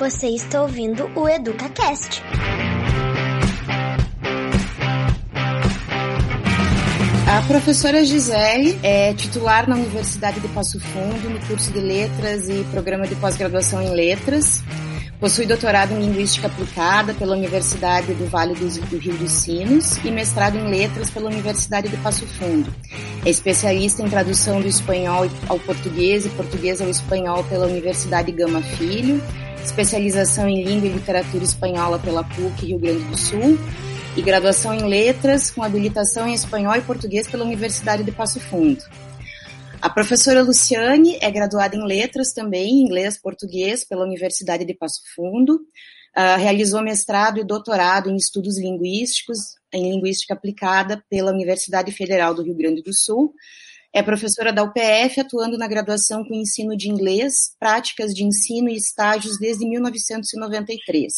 Você está ouvindo o EducaCast. A professora Gisele é titular na Universidade de Passo Fundo, no curso de Letras e Programa de Pós-Graduação em Letras. Possui doutorado em Linguística Aplicada pela Universidade do Vale do Rio dos Sinos e mestrado em Letras pela Universidade de Passo Fundo. É especialista em tradução do espanhol ao português e português ao espanhol pela Universidade Gama Filho, especialização em Língua e Literatura Espanhola pela PUC Rio Grande do Sul e graduação em Letras com habilitação em Espanhol e Português pela Universidade de Passo Fundo. A professora Luciane é graduada em Letras também, Inglês e Português, pela Universidade de Passo Fundo. Uh, realizou mestrado e doutorado em Estudos Linguísticos, em Linguística Aplicada pela Universidade Federal do Rio Grande do Sul. É professora da UPF, atuando na graduação com ensino de inglês, práticas de ensino e estágios desde 1993.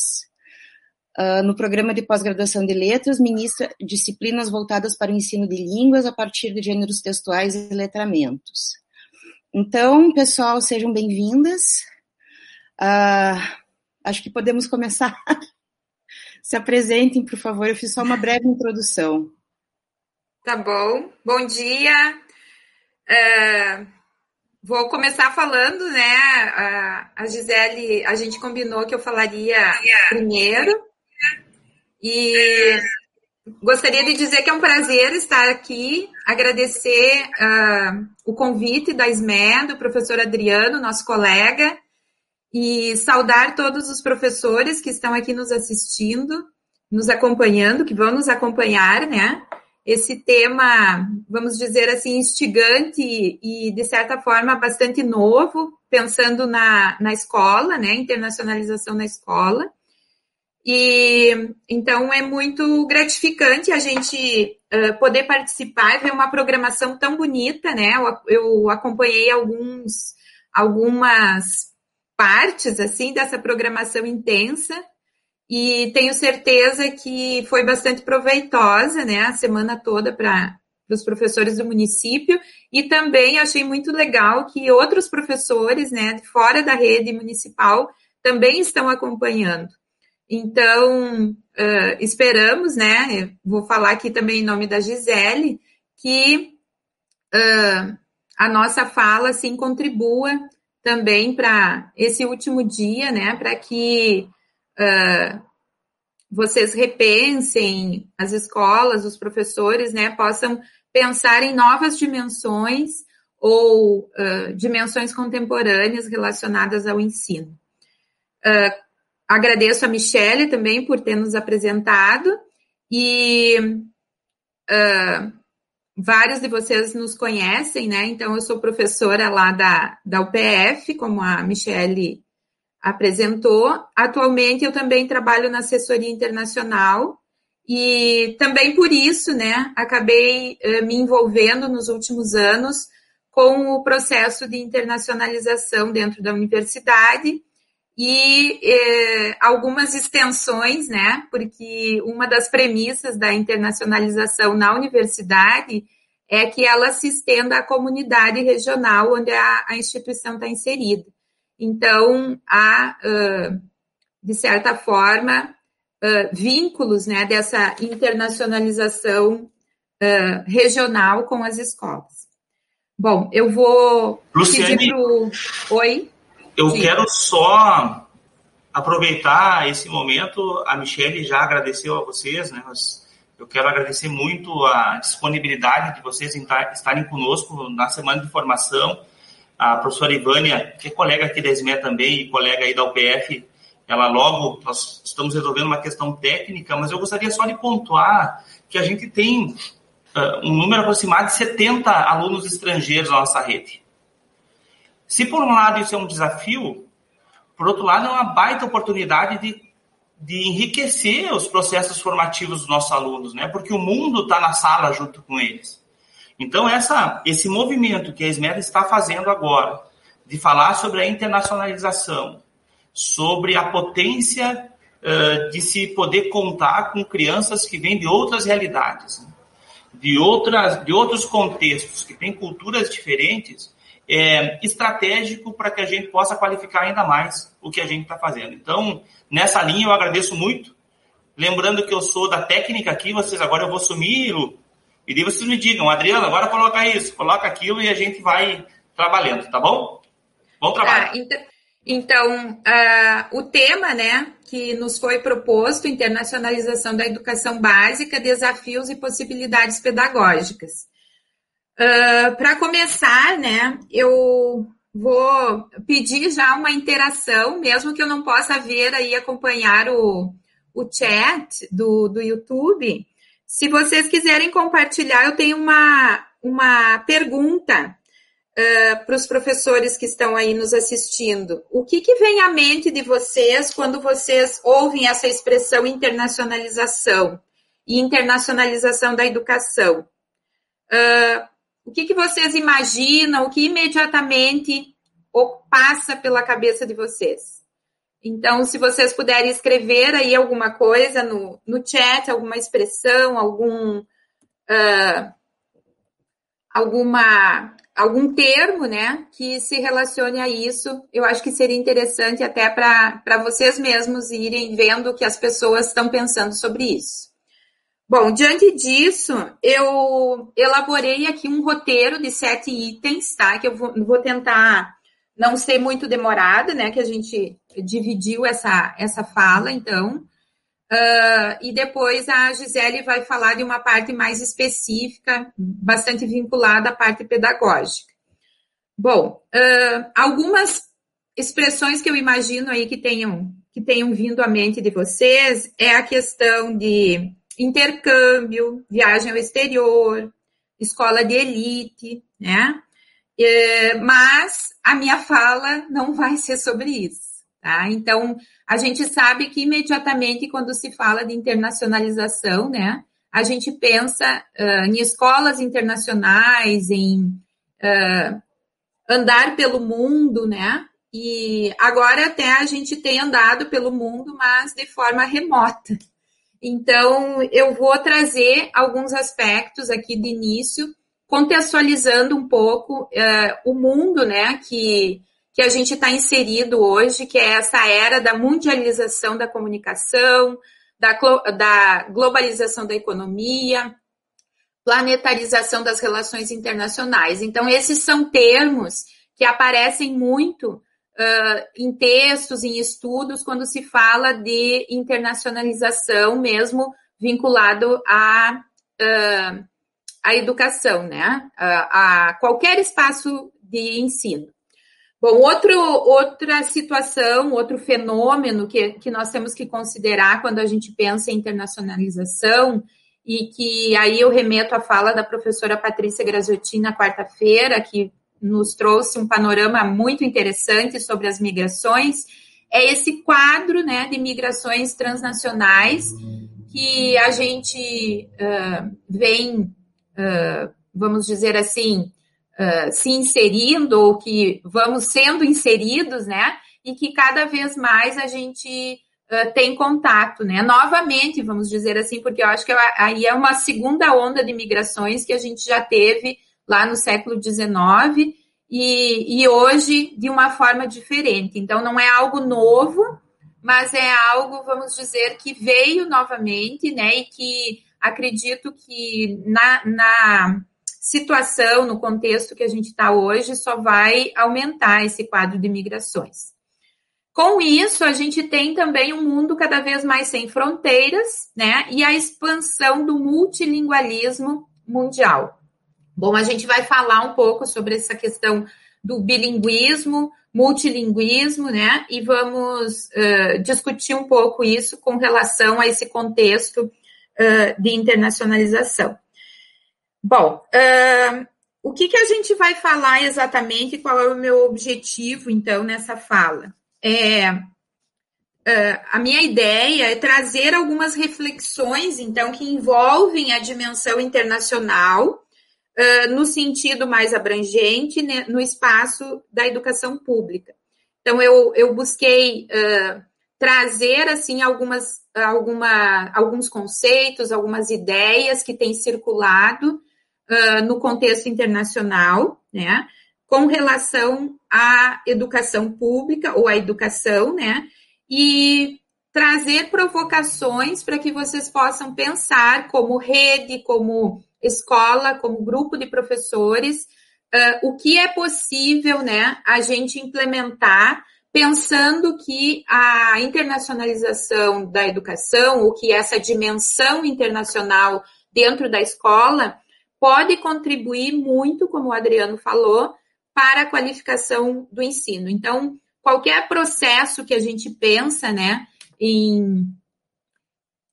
Uh, no programa de pós-graduação de letras, ministra disciplinas voltadas para o ensino de línguas a partir de gêneros textuais e letramentos. Então, pessoal, sejam bem-vindas. Uh, acho que podemos começar. Se apresentem, por favor. Eu fiz só uma breve introdução. Tá bom. Bom dia. Uh, vou começar falando, né? a Gisele, a gente combinou que eu falaria primeiro. E gostaria de dizer que é um prazer estar aqui, agradecer uh, o convite da SME, do professor Adriano, nosso colega, e saudar todos os professores que estão aqui nos assistindo, nos acompanhando, que vão nos acompanhar, né? Esse tema, vamos dizer assim, instigante e, de certa forma, bastante novo, pensando na, na escola, né? Internacionalização na escola. E então é muito gratificante a gente uh, poder participar e ver uma programação tão bonita, né? Eu, eu, acompanhei alguns, algumas partes assim dessa programação intensa e tenho certeza que foi bastante proveitosa, né? A semana toda para os professores do município e também achei muito legal que outros professores, né, fora da rede municipal também estão acompanhando. Então, uh, esperamos, né? Vou falar aqui também em nome da Gisele, que uh, a nossa fala assim contribua também para esse último dia, né? Para que uh, vocês repensem as escolas, os professores, né? Possam pensar em novas dimensões ou dimensões contemporâneas relacionadas ao ensino. Uh, Agradeço a Michelle também por ter nos apresentado e uh, vários de vocês nos conhecem, né? Então, eu sou professora lá da, da UPF, como a Michelle apresentou. Atualmente, eu também trabalho na assessoria internacional e também por isso, né, acabei uh, me envolvendo nos últimos anos com o processo de internacionalização dentro da universidade e eh, algumas extensões, né? Porque uma das premissas da internacionalização na universidade é que ela se estenda à comunidade regional onde a, a instituição está inserida. Então, há, de certa forma, vínculos né, dessa internacionalização regional com as escolas. Bom, eu vou Luciane, pedir para o... Oi? Eu Sim. quero só aproveitar esse momento. A Michelle já agradeceu a vocês, né? Mas eu quero agradecer muito a disponibilidade de vocês em estarem conosco na semana de formação. A professora Ivânia, que é colega aqui da SME também e colega aí da UPF, ela logo, nós estamos resolvendo uma questão técnica, mas eu gostaria só de pontuar que a gente tem uh, um número aproximado de 70 alunos estrangeiros na nossa rede. Se por um lado isso é um desafio, por outro lado é uma baita oportunidade de, de enriquecer os processos formativos dos nossos alunos, né? Porque o mundo está na sala junto com eles. Então essa, esse movimento que a Esmera está fazendo agora, de falar sobre a internacionalização, sobre a potência uh, de se poder contar com crianças que vêm de outras realidades, né? de outras, de outros contextos, que têm culturas diferentes, é, estratégico para que a gente possa qualificar ainda mais o que a gente está fazendo. Então, nessa linha, eu agradeço muito. Lembrando que eu sou da técnica aqui, vocês agora eu vou sumir, e daí vocês me digam, Adriano, agora coloca isso, coloca aquilo e a gente vai trabalhando, tá bom? Bom trabalho. Ah, então, então uh, o tema, né, que nos foi proposto, internacionalização da educação básica, desafios e possibilidades pedagógicas. Uh, Para começar, né, eu vou pedir já uma interação, mesmo que eu não possa ver aí acompanhar o, o chat do, do YouTube. Se vocês quiserem compartilhar, eu tenho uma, uma pergunta uh, para os professores que estão aí nos assistindo. O que, que vem à mente de vocês quando vocês ouvem essa expressão internacionalização e internacionalização da educação? Uh, o que, que vocês imaginam? O que imediatamente passa pela cabeça de vocês? Então, se vocês puderem escrever aí alguma coisa no, no chat, alguma expressão, algum uh, alguma algum termo, né, que se relacione a isso, eu acho que seria interessante até para vocês mesmos irem vendo o que as pessoas estão pensando sobre isso. Bom, diante disso, eu elaborei aqui um roteiro de sete itens, tá? Que eu vou, vou tentar não ser muito demorada, né? Que a gente dividiu essa, essa fala, então. Uh, e depois a Gisele vai falar de uma parte mais específica, bastante vinculada à parte pedagógica. Bom, uh, algumas expressões que eu imagino aí que tenham, que tenham vindo à mente de vocês é a questão de intercâmbio, viagem ao exterior, escola de elite, né? É, mas a minha fala não vai ser sobre isso, tá? Então, a gente sabe que imediatamente quando se fala de internacionalização, né, a gente pensa uh, em escolas internacionais, em uh, andar pelo mundo, né? E agora até a gente tem andado pelo mundo, mas de forma remota. Então, eu vou trazer alguns aspectos aqui de início, contextualizando um pouco uh, o mundo, né, que que a gente está inserido hoje, que é essa era da mundialização da comunicação, da, da globalização da economia, planetarização das relações internacionais. Então, esses são termos que aparecem muito uh, em textos, em estudos, quando se fala de internacionalização, mesmo vinculado à, uh, à educação, né? Uh, a qualquer espaço de ensino. Bom, outro, outra situação, outro fenômeno que, que nós temos que considerar quando a gente pensa em internacionalização, e que aí eu remeto à fala da professora Patrícia Graziotti na quarta-feira, que nos trouxe um panorama muito interessante sobre as migrações, é esse quadro né, de migrações transnacionais que a gente uh, vem, vamos dizer assim, uh, se inserindo ou que vamos sendo inseridos, né? E que cada vez mais a gente uh, tem contato, né? Novamente, vamos dizer assim, porque eu acho que aí é uma segunda onda de migrações que a gente já teve lá no século XIX e, e hoje de uma forma diferente. Então, não é algo novo, mas é algo, vamos dizer, que veio novamente, né? E que acredito que na, na situação, no contexto que a gente está hoje, só vai aumentar esse quadro de migrações. Com isso, a gente tem também um mundo cada vez mais sem fronteiras, né? E a expansão do multilingualismo mundial. Bom, a gente vai falar um pouco sobre essa questão do bilinguismo, multilinguismo, né? E vamos uh, discutir um pouco isso com relação a esse contexto uh, de internacionalização. Bom, uh, o que, que a gente vai falar exatamente? Qual é o meu objetivo, então, nessa fala? É, uh, a minha ideia é trazer algumas reflexões, então, que envolvem a dimensão internacional, uh, no sentido mais abrangente, né, no espaço da educação pública. Então, eu, eu busquei trazer, assim, algumas, alguma, alguns conceitos, algumas ideias que têm circulado uh, no contexto internacional, né? com relação à educação pública ou à educação, né? E trazer provocações para que vocês possam pensar como rede, como escola, como grupo de professores, uh, o que é possível, né, a gente implementar pensando que a internacionalização da educação, o que essa dimensão internacional dentro da escola pode contribuir muito, como o Adriano falou, para a qualificação do ensino. Então, qualquer processo que a gente pensa, né, em,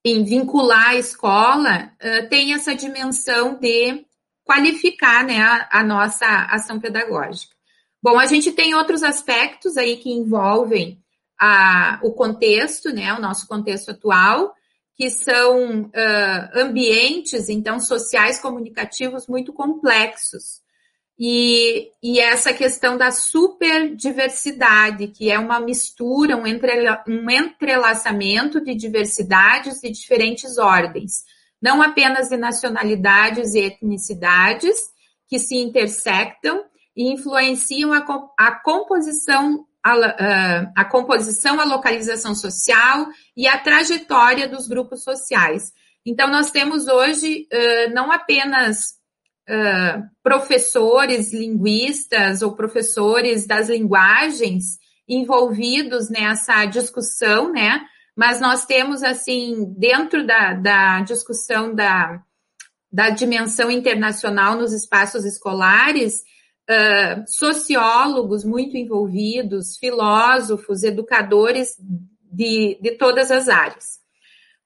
em vincular a escola, uh, tem essa dimensão de qualificar, né, a, a nossa ação pedagógica. Bom, a gente tem outros aspectos aí que envolvem a, o contexto, né, o nosso contexto atual, que são uh, ambientes, então, sociais comunicativos muito complexos. E, e essa questão da superdiversidade, que é uma mistura, um, entre, um entrelaçamento de diversidades de diferentes ordens, não apenas de nacionalidades e etnicidades que se intersectam e influenciam a, a composição a, a, composição, a localização social e a trajetória dos grupos sociais. Então, nós temos hoje uh, não apenas uh, professores linguistas ou professores das linguagens envolvidos nessa discussão, né? Mas nós temos, assim, dentro da, da discussão da, da dimensão internacional nos espaços escolares, uh, sociólogos muito envolvidos, filósofos, educadores de, de todas as áreas.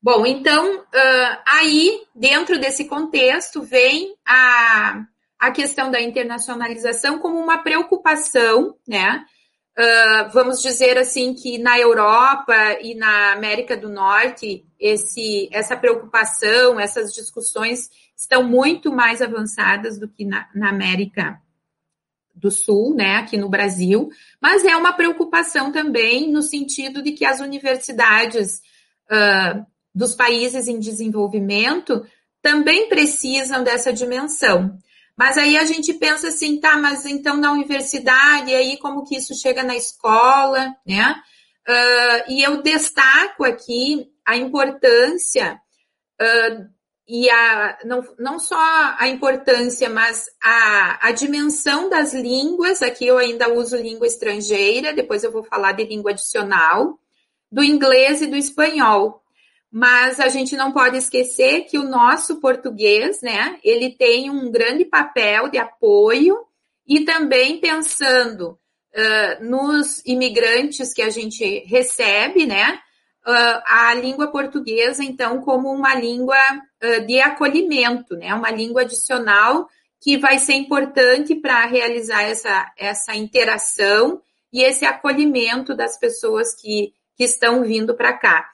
Bom, então, uh, aí, dentro desse contexto, vem a, a questão da internacionalização como uma preocupação, né? Uh, vamos dizer assim que na Europa e na América do Norte, esse, essa preocupação, essas discussões estão muito mais avançadas do que na, na América do Sul, né, aqui no Brasil, mas é uma preocupação também no sentido de que as universidades uh, dos países em desenvolvimento também precisam dessa dimensão. Mas aí a gente pensa assim, tá, mas então na universidade, aí como que isso chega na escola, né? Uh, e eu destaco aqui a importância uh, e a, não, não só a importância, mas a, a dimensão das línguas, aqui eu ainda uso língua estrangeira, depois eu vou falar de língua adicional, do inglês e do espanhol. Mas a gente não pode esquecer que o nosso português, né, ele tem um grande papel de apoio e também pensando uh, nos imigrantes que a gente recebe, né, uh, a língua portuguesa, então, como uma língua de acolhimento, né, uma língua adicional que vai ser importante para realizar essa, essa interação e esse acolhimento das pessoas que, que estão vindo para cá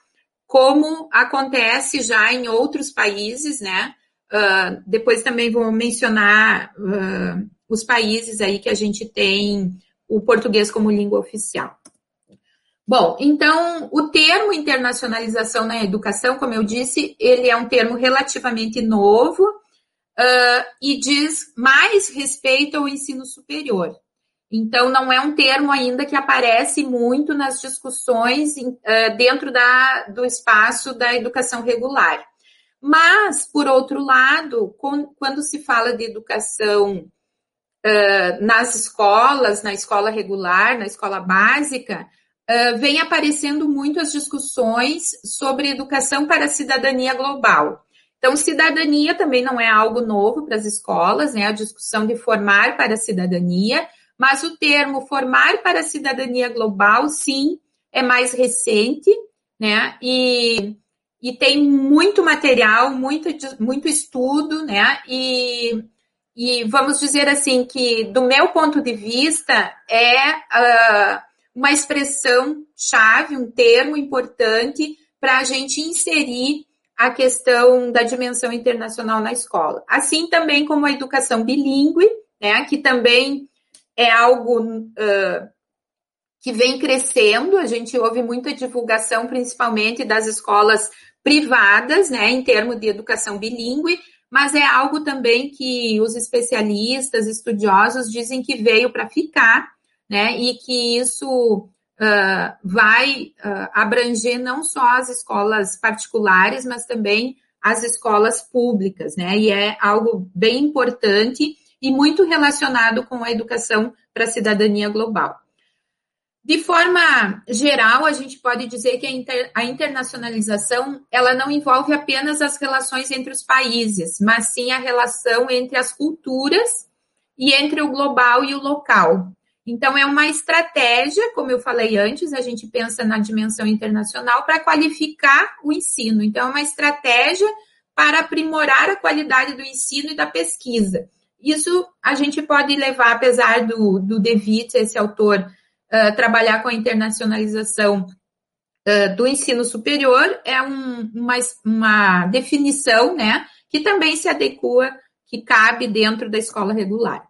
como acontece já em outros países, né? Uh, depois também vou mencionar uh, os países aí que a gente tem o português como língua oficial. Bom, então o termo internacionalização na educação, como eu disse, ele é um termo relativamente novo uh, e diz mais respeito ao ensino superior. Então, não é um termo ainda que aparece muito nas discussões uh, dentro da, do espaço da educação regular. Mas, por outro lado, com, quando se fala de educação uh, nas escolas, na escola regular, na escola básica, uh, vem aparecendo muito as discussões sobre educação para a cidadania global. Então, cidadania também não é algo novo para as escolas, né? A discussão de formar para a cidadania, mas o termo formar para a cidadania global, sim, é mais recente, né? E, e tem muito material, muito, muito estudo, né? E, e vamos dizer assim que, do meu ponto de vista, é uh, uma expressão chave, um termo importante para a gente inserir a questão da dimensão internacional na escola. Assim também como a educação bilíngue, né, que também é algo uh, que vem crescendo. A gente ouve muita divulgação, principalmente das escolas privadas, né, em termos de educação bilíngue, mas é algo também que os especialistas, estudiosos dizem que veio para ficar, né? E que isso uh, vai uh, abranger não só as escolas particulares, mas também as escolas públicas, né? E é algo bem importante e muito relacionado com a educação para a cidadania global. De forma geral, a gente pode dizer que a, inter, a, internacionalização ela não envolve apenas as relações entre os países, mas sim a relação entre as culturas e entre o global e o local. Então, é uma estratégia, como eu falei antes, a gente pensa na dimensão internacional para qualificar o ensino. Então, é uma estratégia para aprimorar a qualidade do ensino e da pesquisa. Isso a gente pode levar, apesar do, do De Witt, esse autor, uh, trabalhar com a internacionalização uh, do ensino superior, é um, uma, uma definição né, que também se adequa, que cabe dentro da escola regular.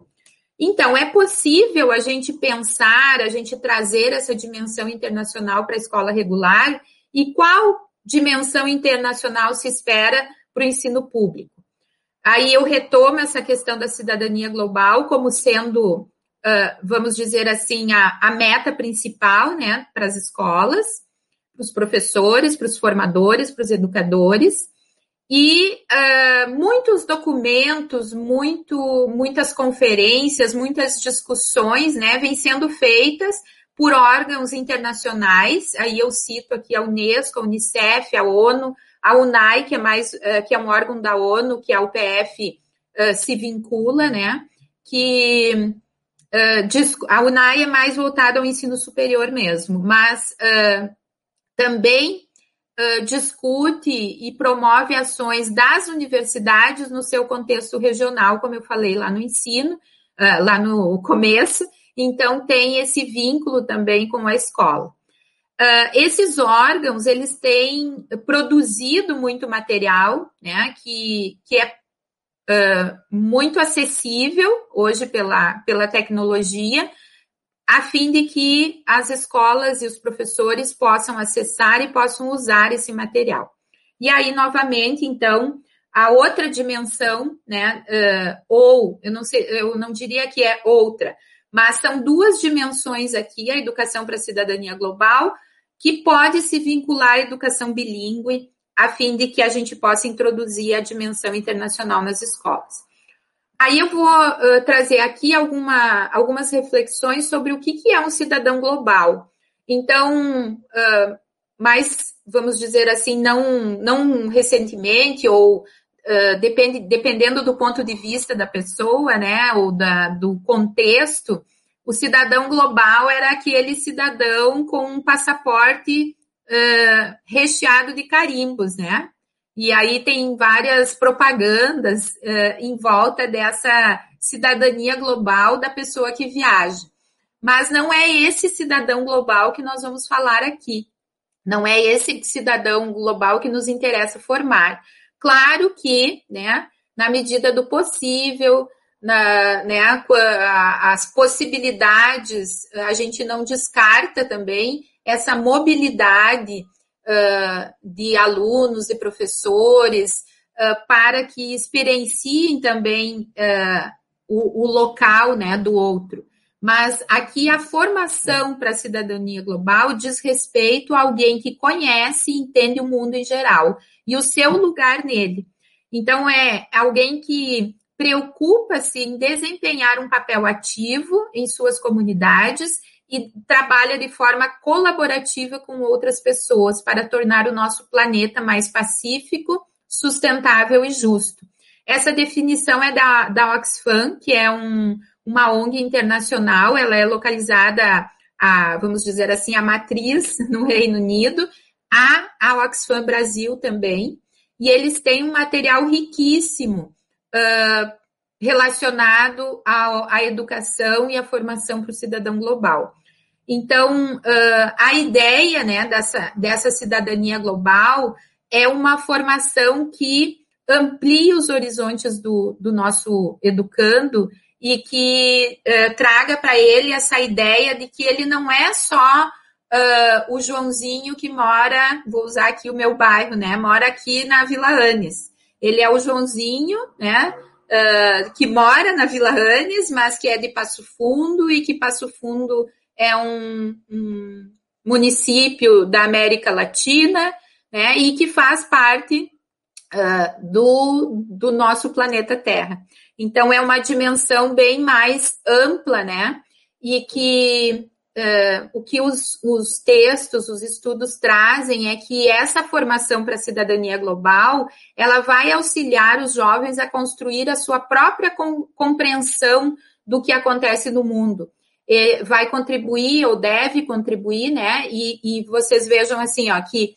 Então, é possível a gente pensar, a gente trazer essa dimensão internacional para a escola regular e qual dimensão internacional se espera para o ensino público? Aí eu retomo essa questão da cidadania global como sendo, vamos dizer assim, a, a meta principal né, para as escolas, para os professores, para os formadores, para os educadores. E uh, muitos documentos, muito, muitas conferências, muitas discussões né, vêm sendo feitas por órgãos internacionais. Aí eu cito aqui a Unesco, a Unicef, a ONU, a UNAI, que é mais uh, que é um órgão da ONU, que a UPF uh, se vincula, né? Que uh, a UNAI é mais voltada ao ensino superior mesmo, mas também discute e promove ações das universidades no seu contexto regional, como eu falei lá no ensino, lá no começo. Então tem esse vínculo também com a escola. Uh, esses órgãos, eles têm produzido muito material, né, que, que é uh, muito acessível hoje pela, pela tecnologia, a fim de que as escolas e os professores possam acessar e possam usar esse material. E aí, novamente, então, a outra dimensão, né, uh, ou, eu não sei, eu não diria que é outra, mas são duas dimensões aqui, a educação para a cidadania global, que pode se vincular à educação bilíngue, a fim de que a gente possa introduzir a dimensão internacional nas escolas. Aí eu vou uh, trazer aqui alguma, algumas reflexões sobre o que, que é um cidadão global. Então, uh, mais, vamos dizer assim, não, não recentemente ou uh, depende, dependendo do ponto de vista da pessoa, né, ou da, do contexto, o cidadão global era aquele cidadão com um passaporte recheado de carimbos, né? E aí tem várias propagandas uh, em volta dessa cidadania global da pessoa que viaja. Mas não é esse cidadão global que nós vamos falar aqui. Não é esse cidadão global que nos interessa formar. Claro que, né, na medida do possível, na, né, as possibilidades, a gente não descarta também essa mobilidade uh, de alunos e professores uh, para que experienciem também uh, o, o, local né, do outro. Mas aqui a formação para a cidadania global diz respeito a alguém que conhece e entende o mundo em geral e o seu lugar nele. Então, é alguém que preocupa-se em desempenhar um papel ativo em suas comunidades e trabalha de forma colaborativa com outras pessoas para tornar o nosso planeta mais pacífico, sustentável e justo. Essa definição é da, da Oxfam, que é um, uma ONG internacional, ela é localizada, a, vamos dizer assim, a matriz no Reino Unido, a, a Oxfam Brasil também, e eles têm um material riquíssimo uh, relacionado à, educação e à formação para o cidadão global. Então, uh, a ideia né, dessa, dessa cidadania global é uma formação que amplie os horizontes do, do nosso educando e que uh, traga para ele essa ideia de que ele não é só uh, o Joãozinho que mora, vou usar aqui o meu bairro, né? Mora aqui na Vila Anes Ele é o Joãozinho, né? Uh, que mora na Vila Ranes, mas que é de Passo Fundo e que Passo Fundo é um, um município da América Latina, né? E que faz parte uh, do, do nosso planeta Terra. Então, é uma dimensão bem mais ampla, né? E que uh, o que os, os textos, os estudos trazem é que essa formação para a cidadania global, ela vai auxiliar os jovens a construir a sua própria com, compreensão do que acontece no mundo. Vai contribuir ou deve contribuir, né? E, e vocês vejam assim, ó, que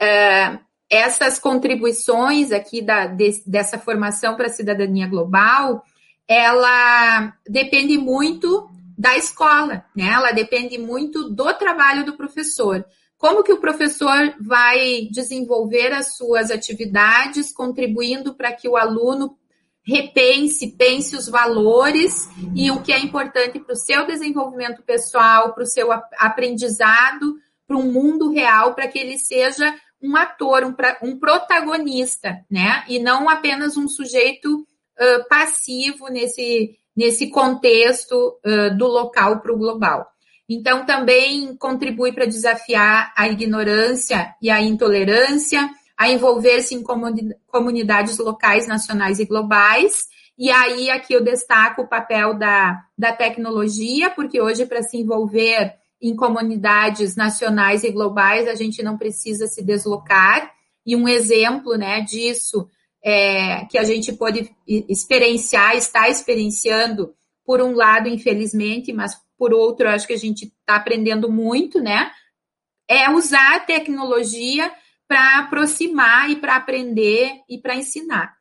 uh, essas contribuições aqui da, de, dessa formação para a cidadania global, ela depende muito da escola, né? Ela depende muito do trabalho do professor. Como que o professor vai desenvolver as suas atividades, contribuindo para que o aluno repense, pense os valores e o que é importante para o seu desenvolvimento pessoal, para o seu aprendizado, para um mundo real, para que ele seja um ator, um, um protagonista, né? E não apenas um sujeito uh, passivo nesse, nesse contexto uh, do local para o global. Então, também contribui para desafiar a ignorância e a intolerância, a envolver-se em comunidades locais, nacionais e globais. E aí, aqui eu destaco o papel da, da tecnologia, porque hoje, para se envolver em comunidades nacionais e globais, a gente não precisa se deslocar. E um exemplo né, disso é, que a gente pode experienciar, está experienciando, por um lado, infelizmente, mas por outro, acho que a gente está aprendendo muito, né? É usar a tecnologia para aproximar e para aprender e para ensinar.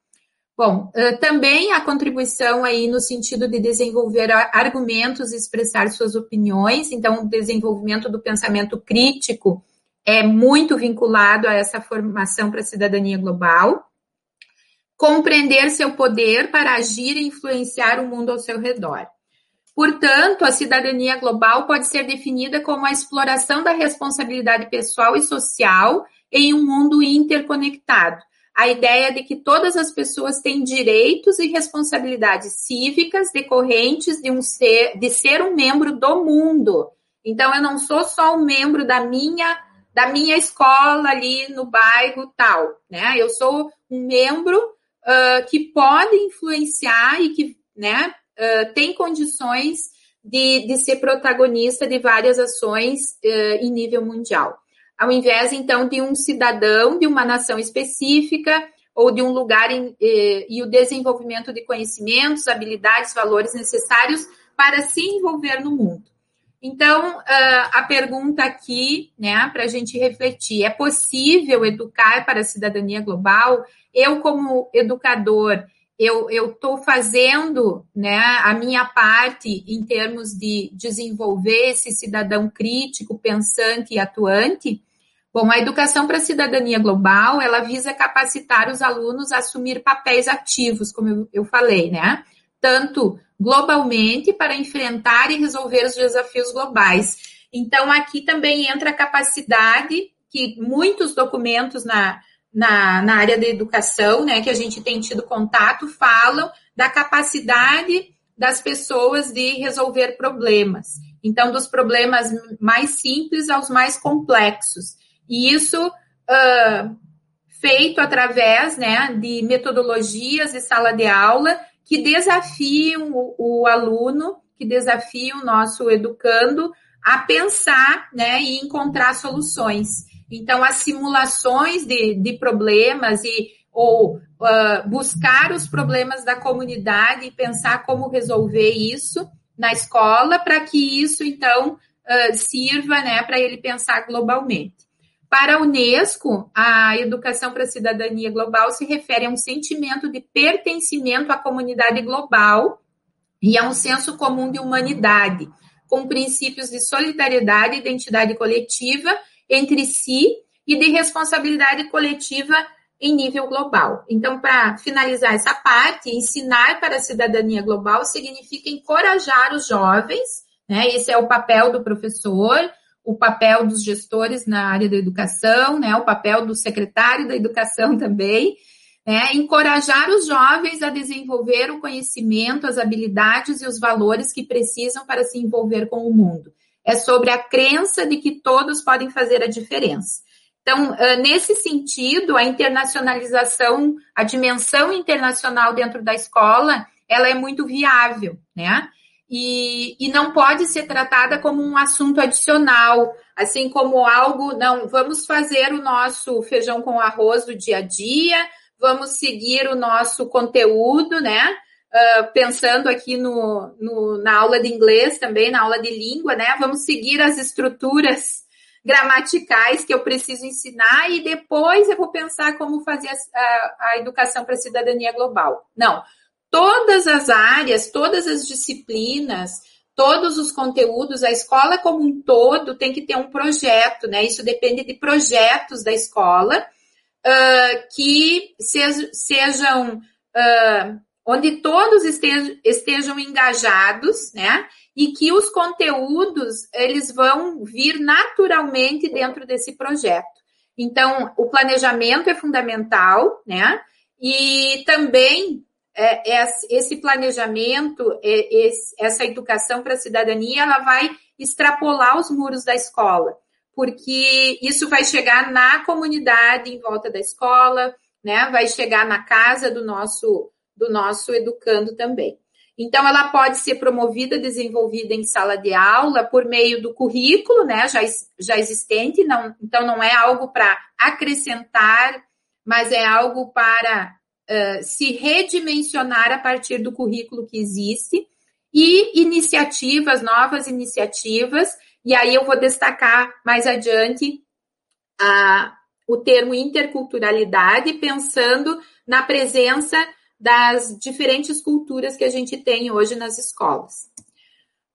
Bom, também a contribuição aí no sentido de desenvolver argumentos e expressar suas opiniões, então o desenvolvimento do pensamento crítico é muito vinculado a essa formação para a cidadania global. Compreender seu poder para agir e influenciar o mundo ao seu redor. Portanto, a cidadania global pode ser definida como a exploração da responsabilidade pessoal e social em um mundo interconectado a ideia de que todas as pessoas têm direitos e responsabilidades cívicas decorrentes de, um ser, de ser um membro do mundo. Então, eu não sou só um membro da minha da minha escola ali no bairro tal, né? Eu sou um membro uh, que pode influenciar e que, né, uh, tem condições de, de ser protagonista de várias ações uh, em nível mundial ao invés, então, de um cidadão de uma nação específica ou de um lugar em, e, e o desenvolvimento de conhecimentos, habilidades, valores necessários para se envolver no mundo. Então, a pergunta aqui, né, para a gente refletir: é possível educar para a cidadania global? Eu, como educador, eu estou fazendo né, a minha parte em termos de desenvolver esse cidadão crítico, pensante e atuante? Bom, a educação para a cidadania global, ela visa capacitar os alunos a assumir papéis ativos, como eu, falei, né? Tanto globalmente para enfrentar e resolver os desafios globais. Então, aqui também entra a capacidade que muitos documentos na, na, na área da educação, né, que a gente tem tido contato, falam da capacidade das pessoas de resolver problemas. Então, dos problemas mais simples aos mais complexos. E isso uh, feito através né, de metodologias de sala de aula que desafiam o, o aluno, que desafiam o nosso educando a pensar né, e encontrar soluções. Então, as simulações de, de problemas e ou uh, buscar os problemas da comunidade e pensar como resolver isso na escola para que isso então uh, sirva né, para ele pensar globalmente. Para a Unesco, a educação para a cidadania global se refere a um sentimento de pertencimento à comunidade global e a um senso comum de humanidade, com princípios de solidariedade identidade coletiva entre si e de responsabilidade coletiva em nível global. Então, para finalizar essa parte, ensinar para a cidadania global significa encorajar os jovens, né? Esse é o papel do professor, o papel dos gestores na área da educação, né, o papel do secretário da educação também, né, encorajar os jovens a desenvolver o conhecimento, as habilidades e os valores que precisam para se envolver com o mundo. É sobre a crença de que todos podem fazer a diferença. Então, nesse sentido, a internacionalização, a dimensão internacional dentro da escola, ela é muito viável, né? E, e não pode ser tratada como um assunto adicional, assim como algo, não, vamos fazer o nosso feijão com arroz do dia a dia, vamos seguir o nosso conteúdo, né? Uh, pensando aqui no, no, na aula de inglês também, na aula de língua, né? Vamos seguir as estruturas gramaticais que eu preciso ensinar e depois eu vou pensar como fazer a, a educação para a cidadania global. Não. Todas as áreas, todas as disciplinas, todos os conteúdos, a escola como um todo tem que ter um projeto, né? Isso depende de projetos da escola uh, que sejam uh, onde todos estejam, estejam engajados, né? E que os conteúdos eles vão vir naturalmente dentro desse projeto. Então, o planejamento é fundamental, né? E também é, é, esse planejamento, é, essa educação para a cidadania, ela vai extrapolar os muros da escola porque isso vai chegar na comunidade em volta da escola, né? Vai chegar na casa do nosso do nosso educando também. Então, ela pode ser promovida, desenvolvida em sala de aula por meio do currículo, né, já, já existente, não, então não é algo para acrescentar, mas é algo para uh, se redimensionar a partir do currículo que existe, e iniciativas, novas iniciativas. E aí eu vou destacar mais adiante a, o termo interculturalidade, pensando na presença das diferentes culturas que a gente tem hoje nas escolas.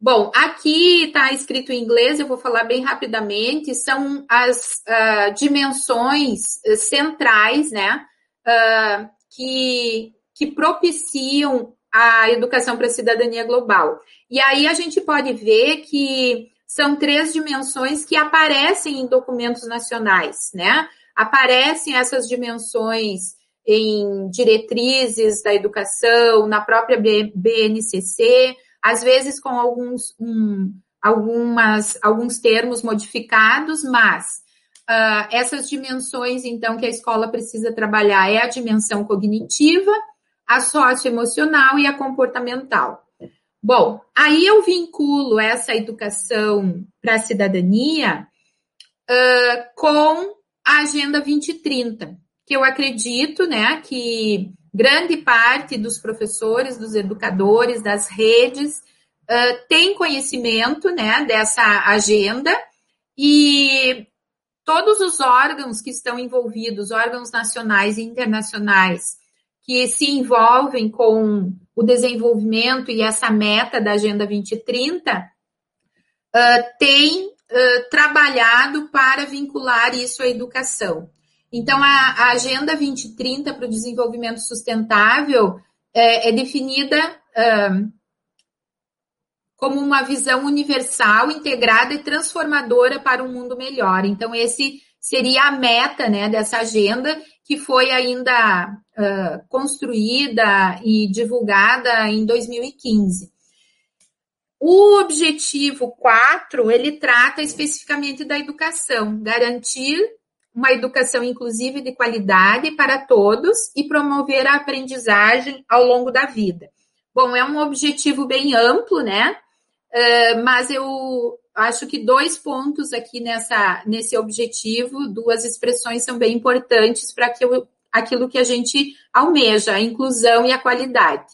Bom, aqui está escrito em inglês, eu vou falar bem rapidamente, são as uh, dimensões uh, centrais, né, uh, que, que propiciam a educação para a cidadania global. E aí a gente pode ver que são três dimensões que aparecem em documentos nacionais, né? Aparecem essas dimensões em diretrizes da educação, na própria BNCC, às vezes com alguns, um, algumas, alguns termos modificados, mas uh, essas dimensões, então, que a escola precisa trabalhar é a dimensão cognitiva, a socioemocional e a comportamental. Bom, aí eu vinculo essa educação para a cidadania uh, com a Agenda 2030, que eu acredito né, que grande parte dos professores, dos educadores, das redes, uh, tem conhecimento né, dessa agenda e todos os órgãos que estão envolvidos, órgãos nacionais e internacionais, que se envolvem com o desenvolvimento e essa meta da Agenda 2030, uh, tem uh, trabalhado para vincular isso à educação. Então, a, a Agenda 2030 para o Desenvolvimento Sustentável é, é definida uh, como uma visão universal, integrada e transformadora para um mundo melhor. Então, esse seria a meta né, dessa agenda, que foi ainda uh, construída e divulgada em 2015. O objetivo 4, ele trata especificamente da educação, garantir uma educação inclusiva e de qualidade para todos e promover a aprendizagem ao longo da vida. Bom, é um objetivo bem amplo, né? Uh, mas eu acho que dois pontos aqui nessa, nesse objetivo, duas expressões são bem importantes para que eu, aquilo que a gente almeja, a inclusão e a qualidade.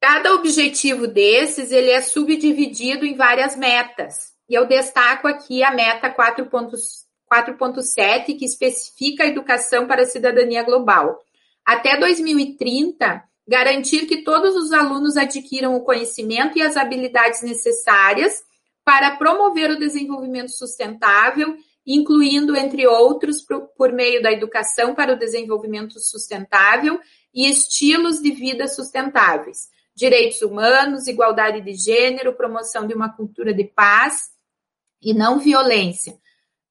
Cada objetivo desses, ele é subdividido em várias metas. E eu destaco aqui a meta 4.7, que especifica a educação para a cidadania global. Até 2030, garantir que todos os alunos adquiram o conhecimento e as habilidades necessárias para promover o desenvolvimento sustentável, incluindo, entre outros, por meio da educação para o desenvolvimento sustentável e estilos de vida sustentáveis, direitos humanos, igualdade de gênero, promoção de uma cultura de paz e não violência.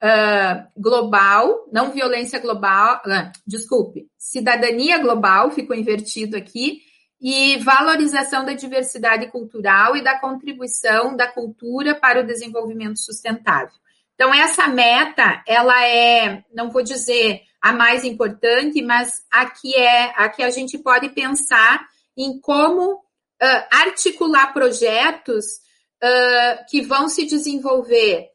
Uh, global, não violência global, uh, desculpe, cidadania global, ficou invertido aqui, e valorização da diversidade cultural e da contribuição da cultura para o desenvolvimento sustentável. Então, essa meta, ela é, não vou dizer a mais importante, mas aqui é a que a gente pode pensar em como uh, articular projetos uh, que vão se desenvolver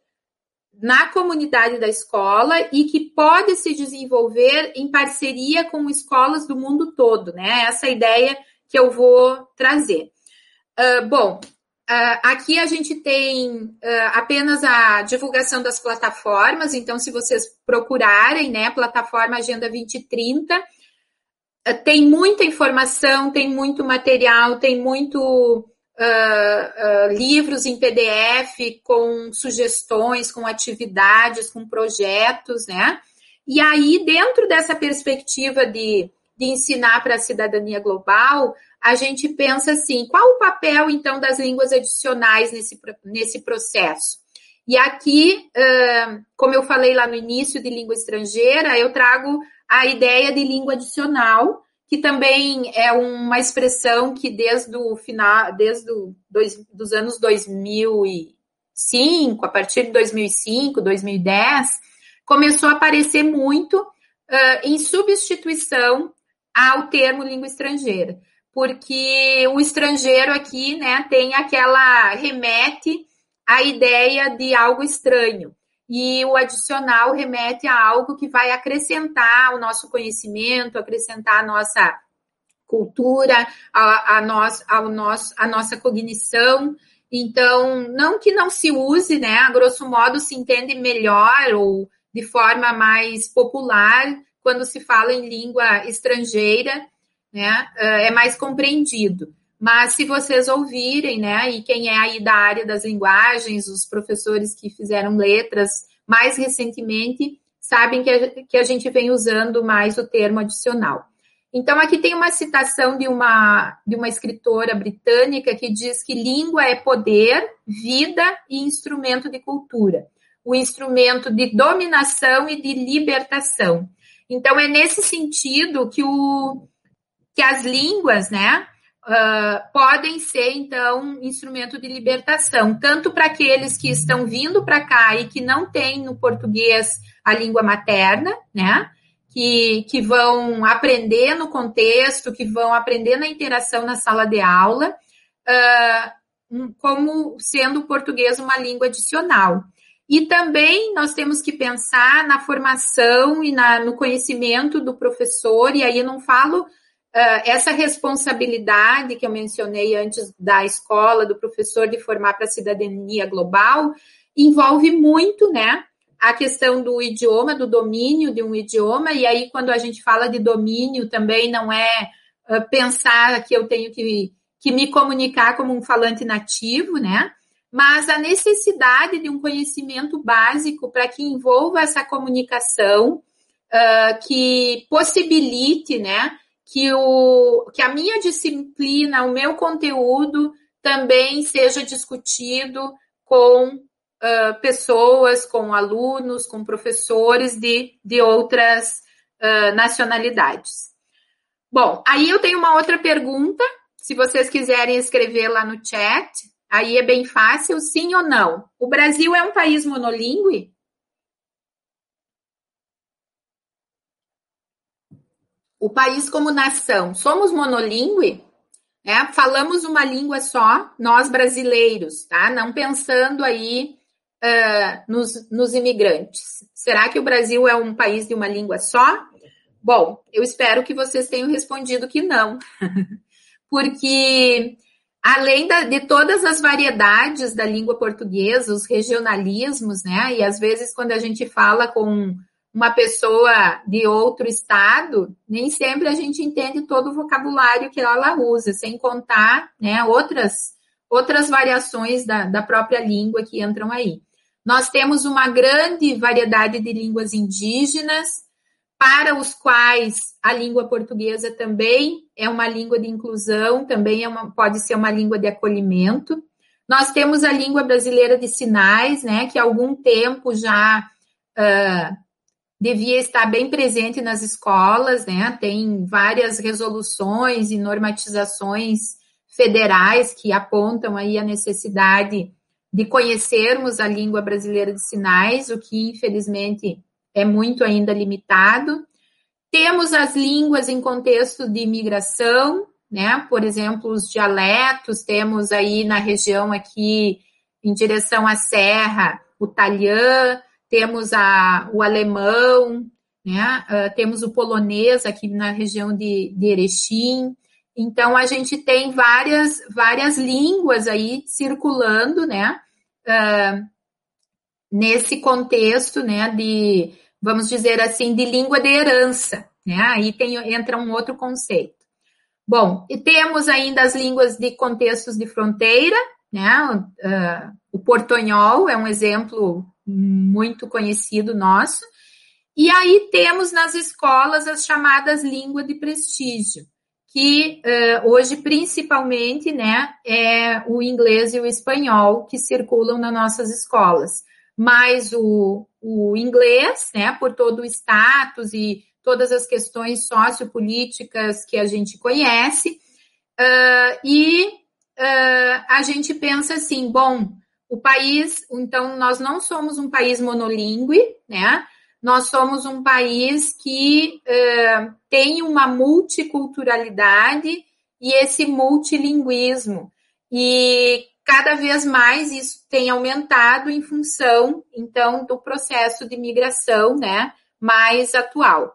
na comunidade da escola e que pode se desenvolver em parceria com escolas do mundo todo, né? Essa ideia que eu vou trazer. Uh, bom, uh, aqui a gente tem uh, apenas a divulgação das plataformas, então, se vocês procurarem, né, plataforma Agenda 2030, tem muita informação, tem muito material, tem muito Uh, livros em PDF com sugestões, com atividades, com projetos, né? E aí, dentro dessa perspectiva de, de ensinar para a cidadania global, a gente pensa assim: qual o papel, então, das línguas adicionais nesse, nesse processo? E aqui, uh, como eu falei lá no início de língua estrangeira, eu trago a ideia de língua adicional, que também é uma expressão que desde o final, desde o dois, dos anos 2005, a partir de 2005, 2010, começou a aparecer muito uh, em substituição ao termo língua estrangeira, porque o estrangeiro aqui, né, tem aquela remete à ideia de algo estranho e o adicional remete a algo que vai acrescentar o nosso conhecimento, acrescentar a nossa cultura, a, a, nós, ao nosso, a nossa cognição. Então, não que não se use, né? A grosso modo se entende melhor ou de forma mais popular quando se fala em língua estrangeira, né? É mais compreendido. Mas se vocês ouvirem, né, e quem é aí da área das linguagens, os professores que fizeram letras mais recentemente, sabem que a, que a gente vem usando mais o termo adicional. Então, aqui tem uma citação de uma, de uma escritora britânica que diz que língua é poder, vida e instrumento de cultura. O instrumento de dominação e de libertação. Então, é nesse sentido que, o, que as línguas, né, uh, podem ser, então, instrumento de libertação, tanto para aqueles que estão vindo para cá e que não têm no português a língua materna, né? Que, que vão aprender no contexto, que vão aprender na interação na sala de aula, uh, como sendo o português uma língua adicional. E também nós temos que pensar na formação e na, no conhecimento do professor, e aí eu não falo essa responsabilidade que eu mencionei antes da escola, do professor de formar para a cidadania global, envolve muito, né? A questão do idioma, do domínio de um idioma, e aí, quando a gente fala de domínio, também não é uh, pensar que eu tenho que, que me comunicar como um falante nativo, né? Mas a necessidade de um conhecimento básico para que envolva essa comunicação, uh, que possibilite, né? Que, o, que a minha disciplina, o meu conteúdo também seja discutido com uh, pessoas, com alunos, com professores de, de outras uh, nacionalidades. Bom, aí eu tenho uma outra pergunta. Se vocês quiserem escrever lá no chat, aí é bem fácil, sim ou não. O Brasil é um país monolíngue? O país como nação, somos monolíngue? É, falamos uma língua só, nós brasileiros, tá? Não pensando aí uh, nos, nos imigrantes. Será que o Brasil é um país de uma língua só? Bom, eu espero que vocês tenham respondido que não, porque além da, de todas as variedades da língua portuguesa, os regionalismos, né? E às vezes quando a gente fala com uma pessoa de outro estado, nem sempre a gente entende todo o vocabulário que ela usa, sem contar né, outras, outras variações da, da própria língua que entram aí. Nós temos uma grande variedade de línguas indígenas, para os quais a língua portuguesa também é uma língua de inclusão, também é uma, pode ser uma língua de acolhimento. Nós temos a língua brasileira de sinais, né, que há algum tempo já uh, devia estar bem presente nas escolas, né? Tem várias resoluções e normatizações federais que apontam aí a necessidade de conhecermos a língua brasileira de sinais, o que infelizmente é muito ainda limitado. Temos as línguas em contexto de imigração, né? Por exemplo, os dialetos, temos aí na região aqui em direção à serra, o talhã, temos a, o alemão, né? Uh, temos o polonês aqui na região de, de Erechim. Então, a gente tem várias, várias línguas aí circulando, né? Uh, nesse contexto, né? De, vamos dizer assim, de língua de herança, né? Aí tem, entra um outro conceito. Bom, e temos ainda as línguas de contextos de fronteira, né? Uh, o portonhol é um exemplo muito conhecido nosso. E aí temos nas escolas as chamadas línguas de prestígio, que uh, hoje principalmente né, é o inglês e o espanhol que circulam nas nossas escolas. Mas o, o inglês, né, por todo o status e todas as questões sociopolíticas que a gente conhece, uh, e uh, a gente pensa assim, bom, o país, então, nós não somos um país monolíngue, né? Nós somos um país que uh, tem uma multiculturalidade e esse multilinguismo. E cada vez mais isso tem aumentado em função, então, do processo de migração, né? Mais atual.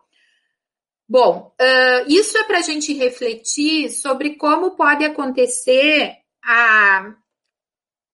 Bom, uh, isso é para a gente refletir sobre como pode acontecer a,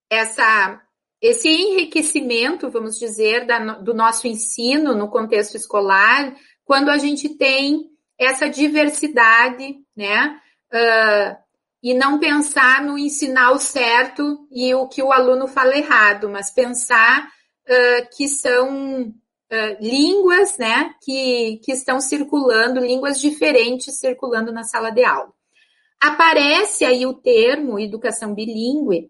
essa, esse enriquecimento, vamos dizer, da, do nosso ensino no contexto escolar, quando a gente tem essa diversidade, né? Uh, e não pensar no ensinar o certo e o que o aluno fala errado, mas pensar uh, que são uh, línguas, né, que, que estão circulando, línguas diferentes circulando na sala de aula. Aparece aí o termo educação bilíngue,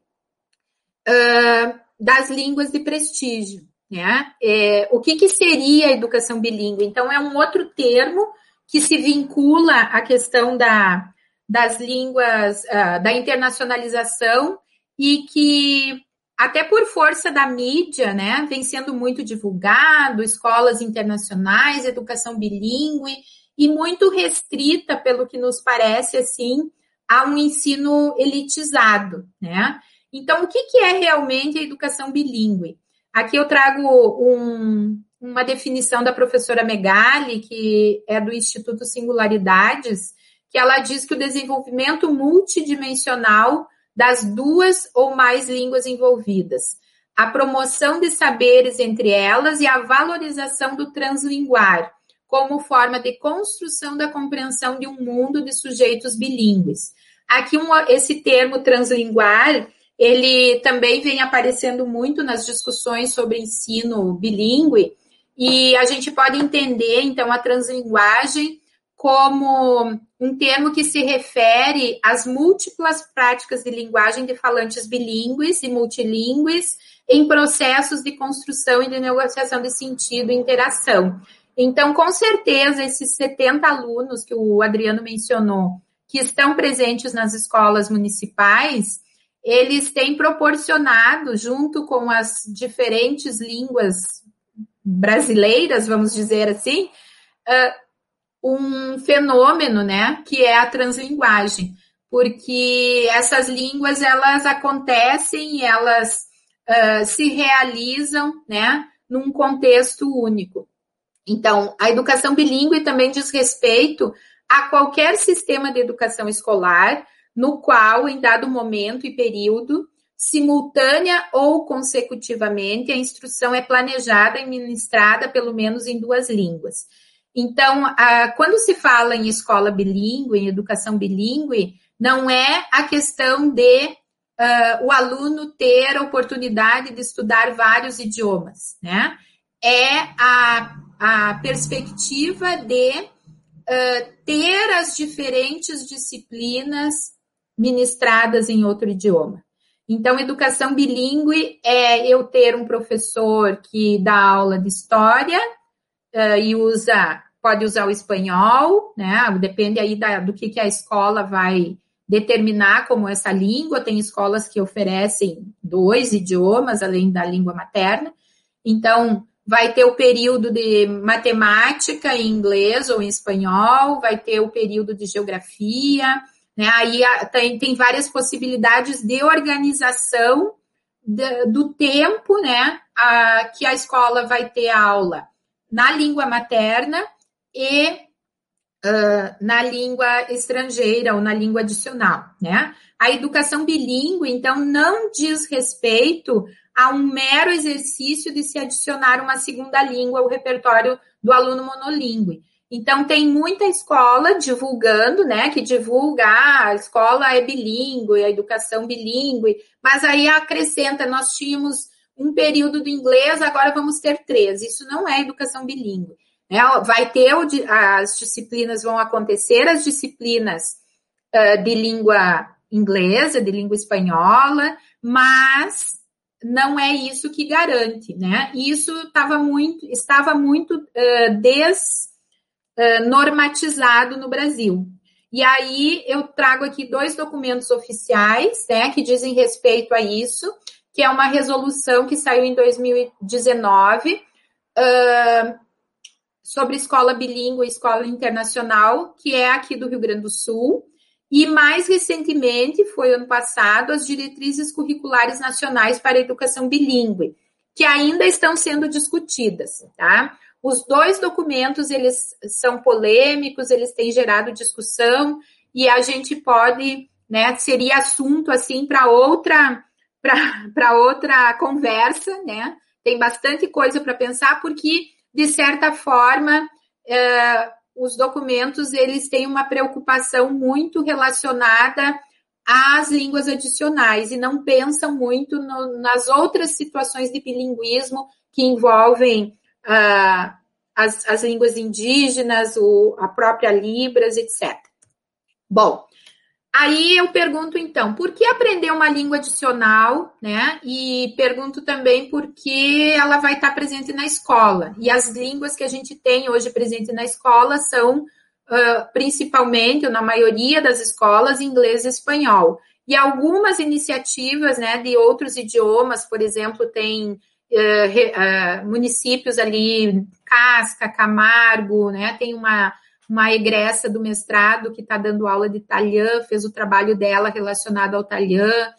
das línguas de prestígio. Né? É, o que, que seria a educação bilíngue? Então, é um outro termo que se vincula à questão da, das línguas, uh, da internacionalização e que, até por força da mídia, né, vem sendo muito divulgado, escolas internacionais, educação bilíngue, e muito restrita, pelo que nos parece, assim, a um ensino elitizado, né? Então, o que, que é realmente a educação bilíngue? Aqui eu trago um, uma definição da professora Megali, que é do Instituto Singularidades, que ela diz que o desenvolvimento multidimensional das duas ou mais línguas envolvidas, a promoção de saberes entre elas e a valorização do translinguar, como forma de construção da compreensão de um mundo de sujeitos bilíngues. Aqui, um, esse termo translinguar ele também vem aparecendo muito nas discussões sobre ensino bilíngue, e a gente pode entender, então, a translinguagem como um termo que se refere às múltiplas práticas de linguagem de falantes bilíngues e multilíngues em processos de construção e de negociação de sentido e interação. Então, com certeza, esses 70 alunos que o Adriano mencionou, que estão presentes nas escolas municipais, eles têm proporcionado, junto com as diferentes línguas brasileiras, vamos dizer assim, um fenômeno, né, que é a translinguagem, porque essas línguas elas acontecem, elas uh, se realizam, né, num contexto único. Então, a educação bilíngue também diz respeito a qualquer sistema de educação escolar, no qual, em dado momento e período, simultânea ou consecutivamente, a instrução é planejada e ministrada pelo menos em duas línguas. Então, a, quando se fala em escola bilíngue, em educação bilíngue, não é a questão de uh, o aluno ter a oportunidade de estudar vários idiomas, né? É a, a perspectiva de uh, ter as diferentes disciplinas ministradas em outro idioma. Então, educação bilíngue é eu ter um professor que dá aula de história uh, e usa, pode usar o espanhol, né? Depende aí da, do que, que a escola vai determinar como essa língua. Tem escolas que oferecem dois idiomas além da língua materna. Então, vai ter o período de matemática em inglês ou em espanhol, vai ter o período de geografia, né? Aí tem, tem várias possibilidades de organização de, do tempo, né? A, que a escola vai ter aula na língua materna e uh, na língua estrangeira ou na língua adicional, né? A educação bilíngue, então, não diz respeito a um mero exercício de se adicionar uma segunda língua ao repertório do aluno monolíngue. Então, tem muita escola divulgando, né? Que divulga, ah, a escola é bilíngue, a educação bilíngue, mas aí acrescenta, nós tínhamos um período do inglês, agora vamos ter três. Isso não é educação bilíngue. Né? Vai ter, as disciplinas vão acontecer, as disciplinas uh, de língua inglesa, de língua espanhola, mas não é isso que garante, né? Isso estava muito, estava muito uh, des normatizado no Brasil. E aí eu trago aqui dois documentos oficiais, né, que dizem respeito a isso, que é uma resolução que saiu em 2019 uh, sobre escola bilíngue escola internacional, que é aqui do Rio Grande do Sul. E mais recentemente, foi ano passado, as diretrizes curriculares nacionais para a educação bilíngue, que ainda estão sendo discutidas, tá? Os dois documentos, eles são polêmicos, eles têm gerado discussão e a gente pode, né, seria assunto assim para outra para outra conversa, né? Tem bastante coisa para pensar porque de certa forma é, os documentos eles têm uma preocupação muito relacionada às línguas adicionais e não pensam muito no, nas outras situações de bilinguismo que envolvem uh, as, as línguas indígenas, o, a própria Libras, etc. Bom, aí eu pergunto então, por que aprender uma língua adicional, né? E pergunto também por que ela vai estar presente na escola. E as línguas que a gente tem hoje presente na escola são uh, principalmente, ou na maioria das escolas, inglês e espanhol. E algumas iniciativas, né, de outros idiomas, por exemplo, tem uh, municípios ali, Casca, Camargo, né? Tem uma, uma egressa do mestrado que está dando aula de italiano, fez o trabalho dela relacionado ao italiano.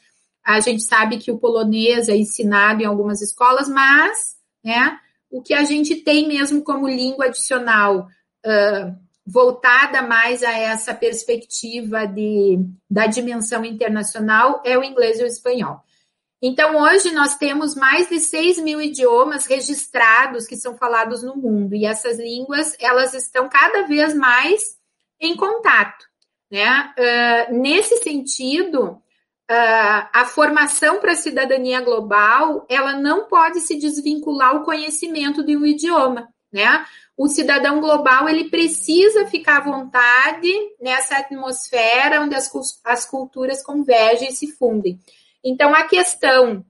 A gente sabe que o polonês é ensinado em algumas escolas, mas né, o que a gente tem mesmo como língua adicional uh, voltada mais a essa perspectiva de, da dimensão internacional é o inglês e o espanhol. Então, hoje nós temos mais de 6 mil idiomas registrados que são falados no mundo, e essas línguas, elas estão cada vez mais em contato, né? Uh, nesse sentido, uh, a formação para a cidadania global, ela não pode se desvincular ao conhecimento de um idioma, né? O cidadão global, ele precisa ficar à vontade nessa atmosfera onde as, as culturas convergem e se fundem. Então, a questão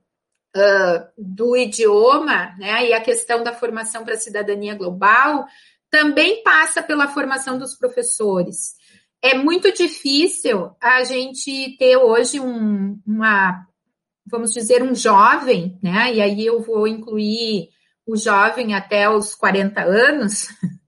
uh, do idioma, né, e a questão da formação para a cidadania global também passa pela formação dos professores. É muito difícil a gente ter hoje um, uma, vamos dizer, um jovem, né? E aí eu vou incluir o jovem até os 40 anos.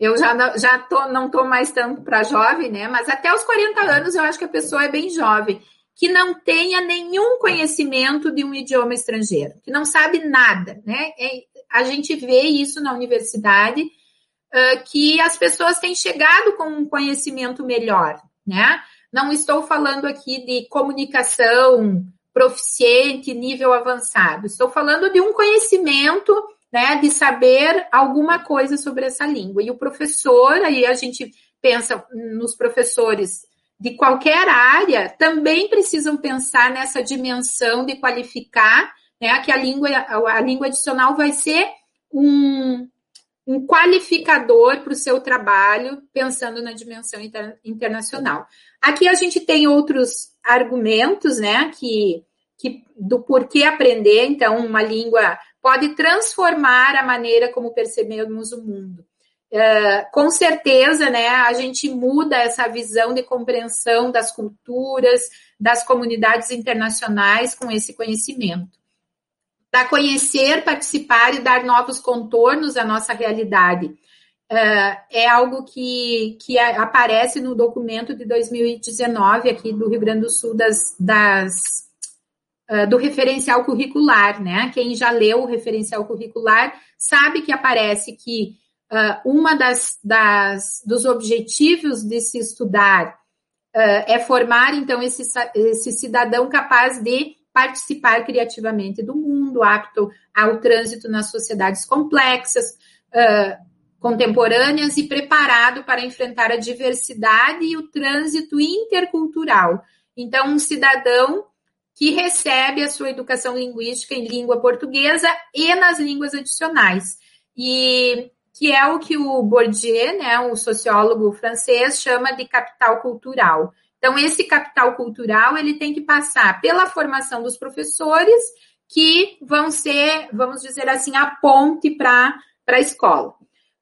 Eu já, não, já tô, não estou mais tanto para jovem, né? Mas até os 40 anos eu acho que a pessoa é bem jovem que não tenha nenhum conhecimento de um idioma estrangeiro, que não sabe nada, né? É, a gente vê isso na universidade, uh, que as pessoas têm chegado com um conhecimento melhor, né? Não estou falando aqui de comunicação proficiente, nível avançado. Estou falando de um conhecimento, né, de saber alguma coisa sobre essa língua. E o professor, aí a gente pensa nos professores de qualquer área também precisam pensar nessa dimensão de qualificar, né, que a língua, a língua adicional vai ser um, um qualificador para o seu trabalho, pensando na dimensão inter, internacional. Aqui a gente tem outros argumentos, né, que que, do porquê aprender, então, uma língua pode transformar a maneira como percebemos o mundo. Uh, com certeza, né, a gente muda essa visão de compreensão das culturas, das comunidades internacionais com esse conhecimento. Para conhecer, participar e dar novos contornos à nossa realidade. Uh, é algo que, que aparece no documento de 2019 aqui do Rio Grande do Sul das, das uh, do referencial curricular, né? Quem já leu o referencial curricular sabe que aparece que uh, uma das, das, dos objetivos de se estudar uh, é formar, então, esse, esse cidadão capaz de participar criativamente do mundo, apto ao trânsito nas sociedades complexas, uh, contemporâneas e preparado para enfrentar a diversidade e o trânsito intercultural. Então, um cidadão que recebe a sua educação linguística em língua portuguesa e nas línguas adicionais. E que é o que o Bourdieu, né, o sociólogo francês, chama de capital cultural. Então, esse capital cultural ele tem que passar pela formação dos professores, que vão ser, vamos dizer assim, a ponte para a escola.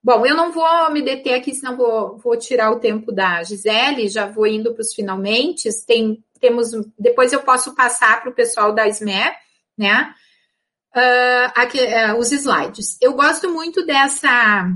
Bom, eu não vou me deter aqui, senão vou, vou tirar o tempo da Gisele, já vou indo para os finalmente. Tem, temos, depois eu posso passar para o pessoal da SME, né? Uh, aqui, uh, os slides. Eu gosto muito dessa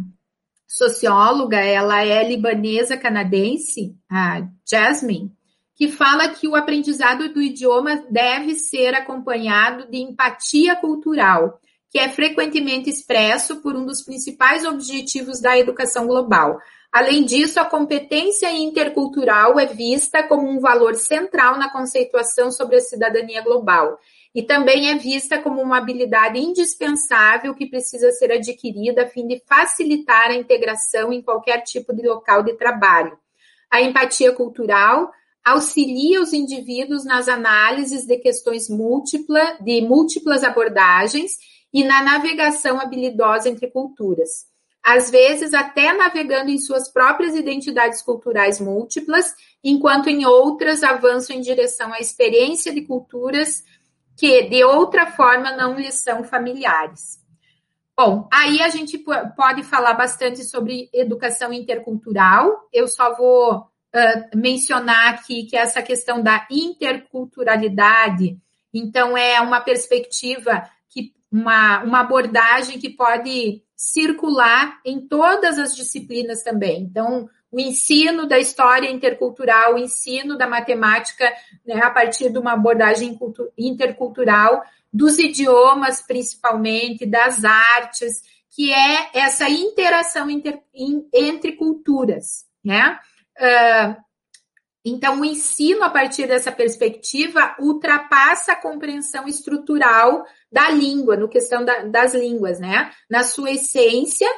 socióloga, ela é libanesa canadense, a Jasmine, que fala que o aprendizado do idioma deve ser acompanhado de empatia cultural, que é frequentemente expresso por um dos principais objetivos da educação global. Além disso, a competência intercultural é vista como um valor central na conceituação sobre a cidadania global e também é vista como uma habilidade indispensável que precisa ser adquirida a fim de facilitar a integração em qualquer tipo de local de trabalho. A empatia cultural auxilia os indivíduos nas análises de questões múltiplas, de múltiplas abordagens e na navegação habilidosa entre culturas. Às vezes, até navegando em suas próprias identidades culturais múltiplas, enquanto em outras avançam em direção à experiência de culturas que de outra forma não lhes são familiares. Bom, aí a gente pode falar bastante sobre educação intercultural. Eu só vou uh, mencionar aqui que essa questão da interculturalidade, então, é uma perspectiva, que uma, uma abordagem que pode circular em todas as disciplinas também. Então, o ensino da história intercultural, o ensino da matemática né, a partir de uma abordagem intercultural, dos idiomas principalmente, das artes, que é essa interação inter, in, entre culturas, né? Uh, então, o ensino a partir dessa perspectiva ultrapassa a compreensão estrutural da língua, no questão da, das línguas, né? Na sua essência,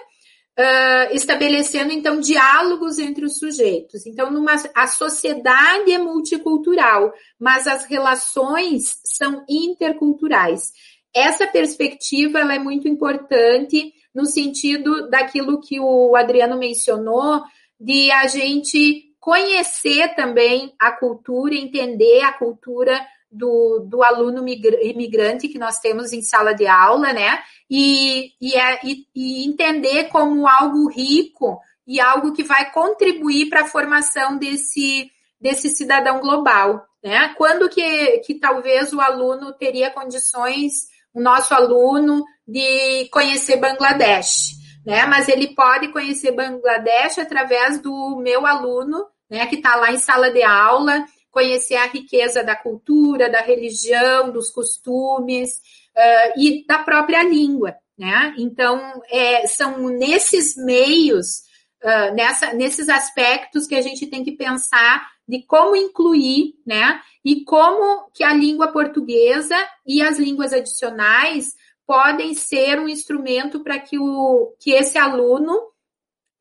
uh, estabelecendo então diálogos entre os sujeitos. Então, numa, a sociedade é multicultural, mas as relações são interculturais. Essa perspectiva é muito importante no sentido daquilo que o Adriano mencionou, de a gente conhecer também a cultura, entender a cultura do, do aluno imigrante que nós temos em sala de aula, né? E, e, é, e, e entender como algo rico e algo que vai contribuir para a formação desse, desse cidadão global. Né? Quando que, que talvez o aluno teria condições, o nosso aluno, de conhecer Bangladesh? Né? Mas ele pode conhecer Bangladesh através do meu aluno, né, que está lá em sala de aula, conhecer a riqueza da cultura, da religião, dos costumes uh, e da própria língua, né? Então, é, são nesses meios, uh, nessa, nesses aspectos que a gente tem que pensar de como incluir, né? E como que a língua portuguesa e as línguas adicionais podem ser um instrumento para que, o, que esse aluno,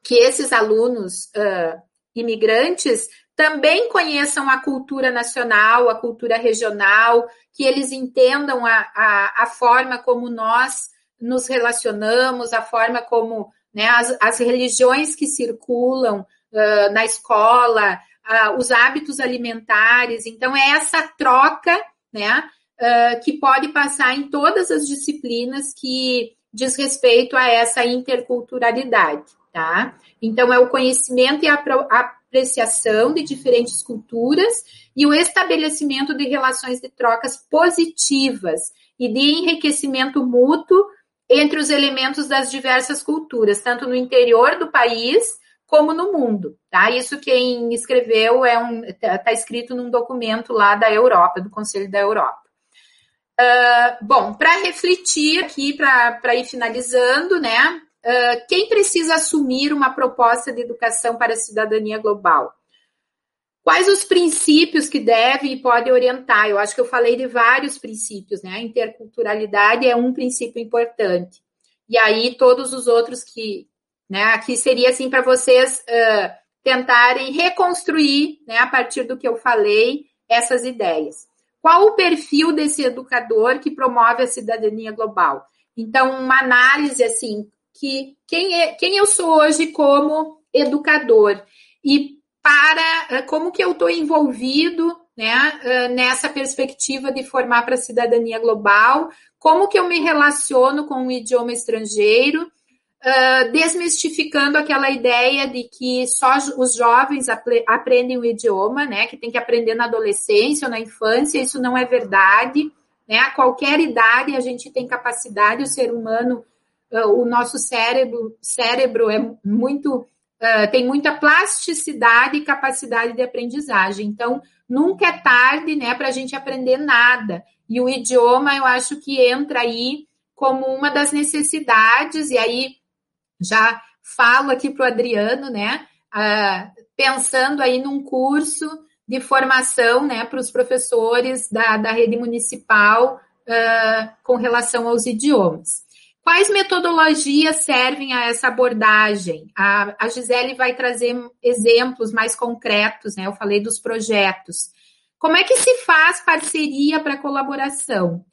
que esses alunos uh, imigrantes também conheçam a cultura nacional, a cultura regional, que eles entendam a, a, a forma como nós nos relacionamos, a forma como né, as, as religiões que circulam uh, na escola, uh, os hábitos alimentares. Então, é essa troca, né? uh, que pode passar em todas as disciplinas que diz respeito a essa interculturalidade, tá? Então, é o conhecimento e a apreciação de diferentes culturas e o estabelecimento de relações de trocas positivas e de enriquecimento mútuo entre os elementos das diversas culturas, tanto no interior do país como no mundo, tá? Isso quem escreveu é um está tá escrito num documento lá da Europa, do Conselho da Europa. Uh, bom, para refletir aqui, para ir finalizando, né? Uh, quem precisa assumir uma proposta de educação para a cidadania global? Quais os princípios que deve e pode orientar? Eu acho que eu falei de vários princípios, né? A interculturalidade é um princípio importante. E aí, todos os outros que, né? Aqui seria assim para vocês uh, tentarem reconstruir, né, a partir do que eu falei, essas ideias. Qual o perfil desse educador que promove a cidadania global? Então, uma análise assim, que quem, é, quem eu sou hoje como educador e para como que eu estou envolvido né, nessa perspectiva de formar para a cidadania global, como que eu me relaciono com o idioma estrangeiro, uh, desmistificando aquela ideia de que só os jovens aprendem o idioma, né, que tem que aprender na adolescência ou na infância, isso não é verdade. Né? A qualquer idade a gente tem capacidade, o ser humano, o nosso cérebro, cérebro é muito uh, tem muita plasticidade e capacidade de aprendizagem. Então, nunca é tarde né, para a gente aprender nada. E o idioma, eu acho que entra aí como uma das necessidades, e aí já falo aqui para o Adriano, né? Uh, pensando aí num curso de formação né, para os professores da, da rede municipal uh, com relação aos idiomas. Quais metodologias servem a essa abordagem? A, a Gisele vai trazer exemplos mais concretos, né? Eu falei dos projetos. Como é que se faz parceria para colaboração?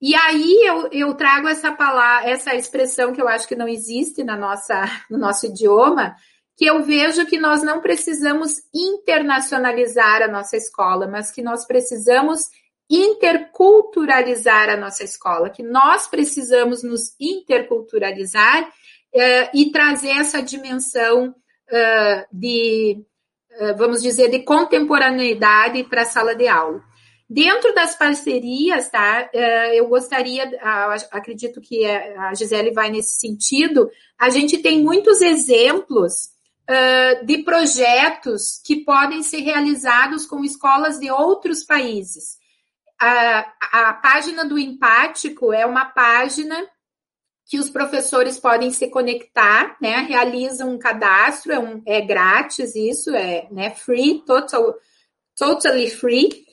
E aí eu, eu trago essa palavra, essa expressão que eu acho que não existe na nossa, no nosso idioma, que eu vejo que nós não precisamos internacionalizar a nossa escola, mas que nós precisamos interculturalizar a nossa escola, que nós precisamos nos interculturalizar uh, e trazer essa dimensão uh, de, uh, vamos dizer, de contemporaneidade para a sala de aula. Dentro das parcerias, tá? Eu gostaria, acredito que a Gisele vai nesse sentido. A gente tem muitos exemplos de projetos que podem ser realizados com escolas de outros países a, a página do Empático é uma página que os professores podem se conectar, né? Realizam um cadastro, é, um, é grátis isso, é né, free, total, totally free.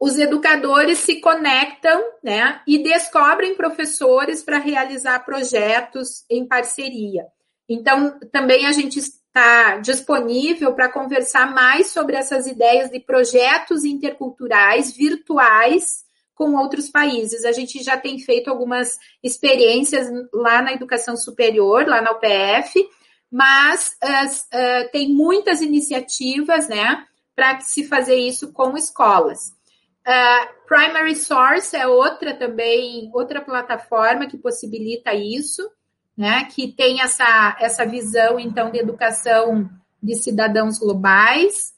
Os educadores se conectam, né? E descobrem professores para realizar projetos em parceria. Então, também a gente está disponível para conversar mais sobre essas ideias de projetos interculturais virtuais com outros países. A gente já tem feito algumas experiências lá na educação superior, lá na UPF, mas uh, uh, tem muitas iniciativas, né, para se fazer isso com escolas. Uh, Primary Source é outra também, outra plataforma que possibilita isso né, que tem essa, essa visão, então, de educação de cidadãos globais.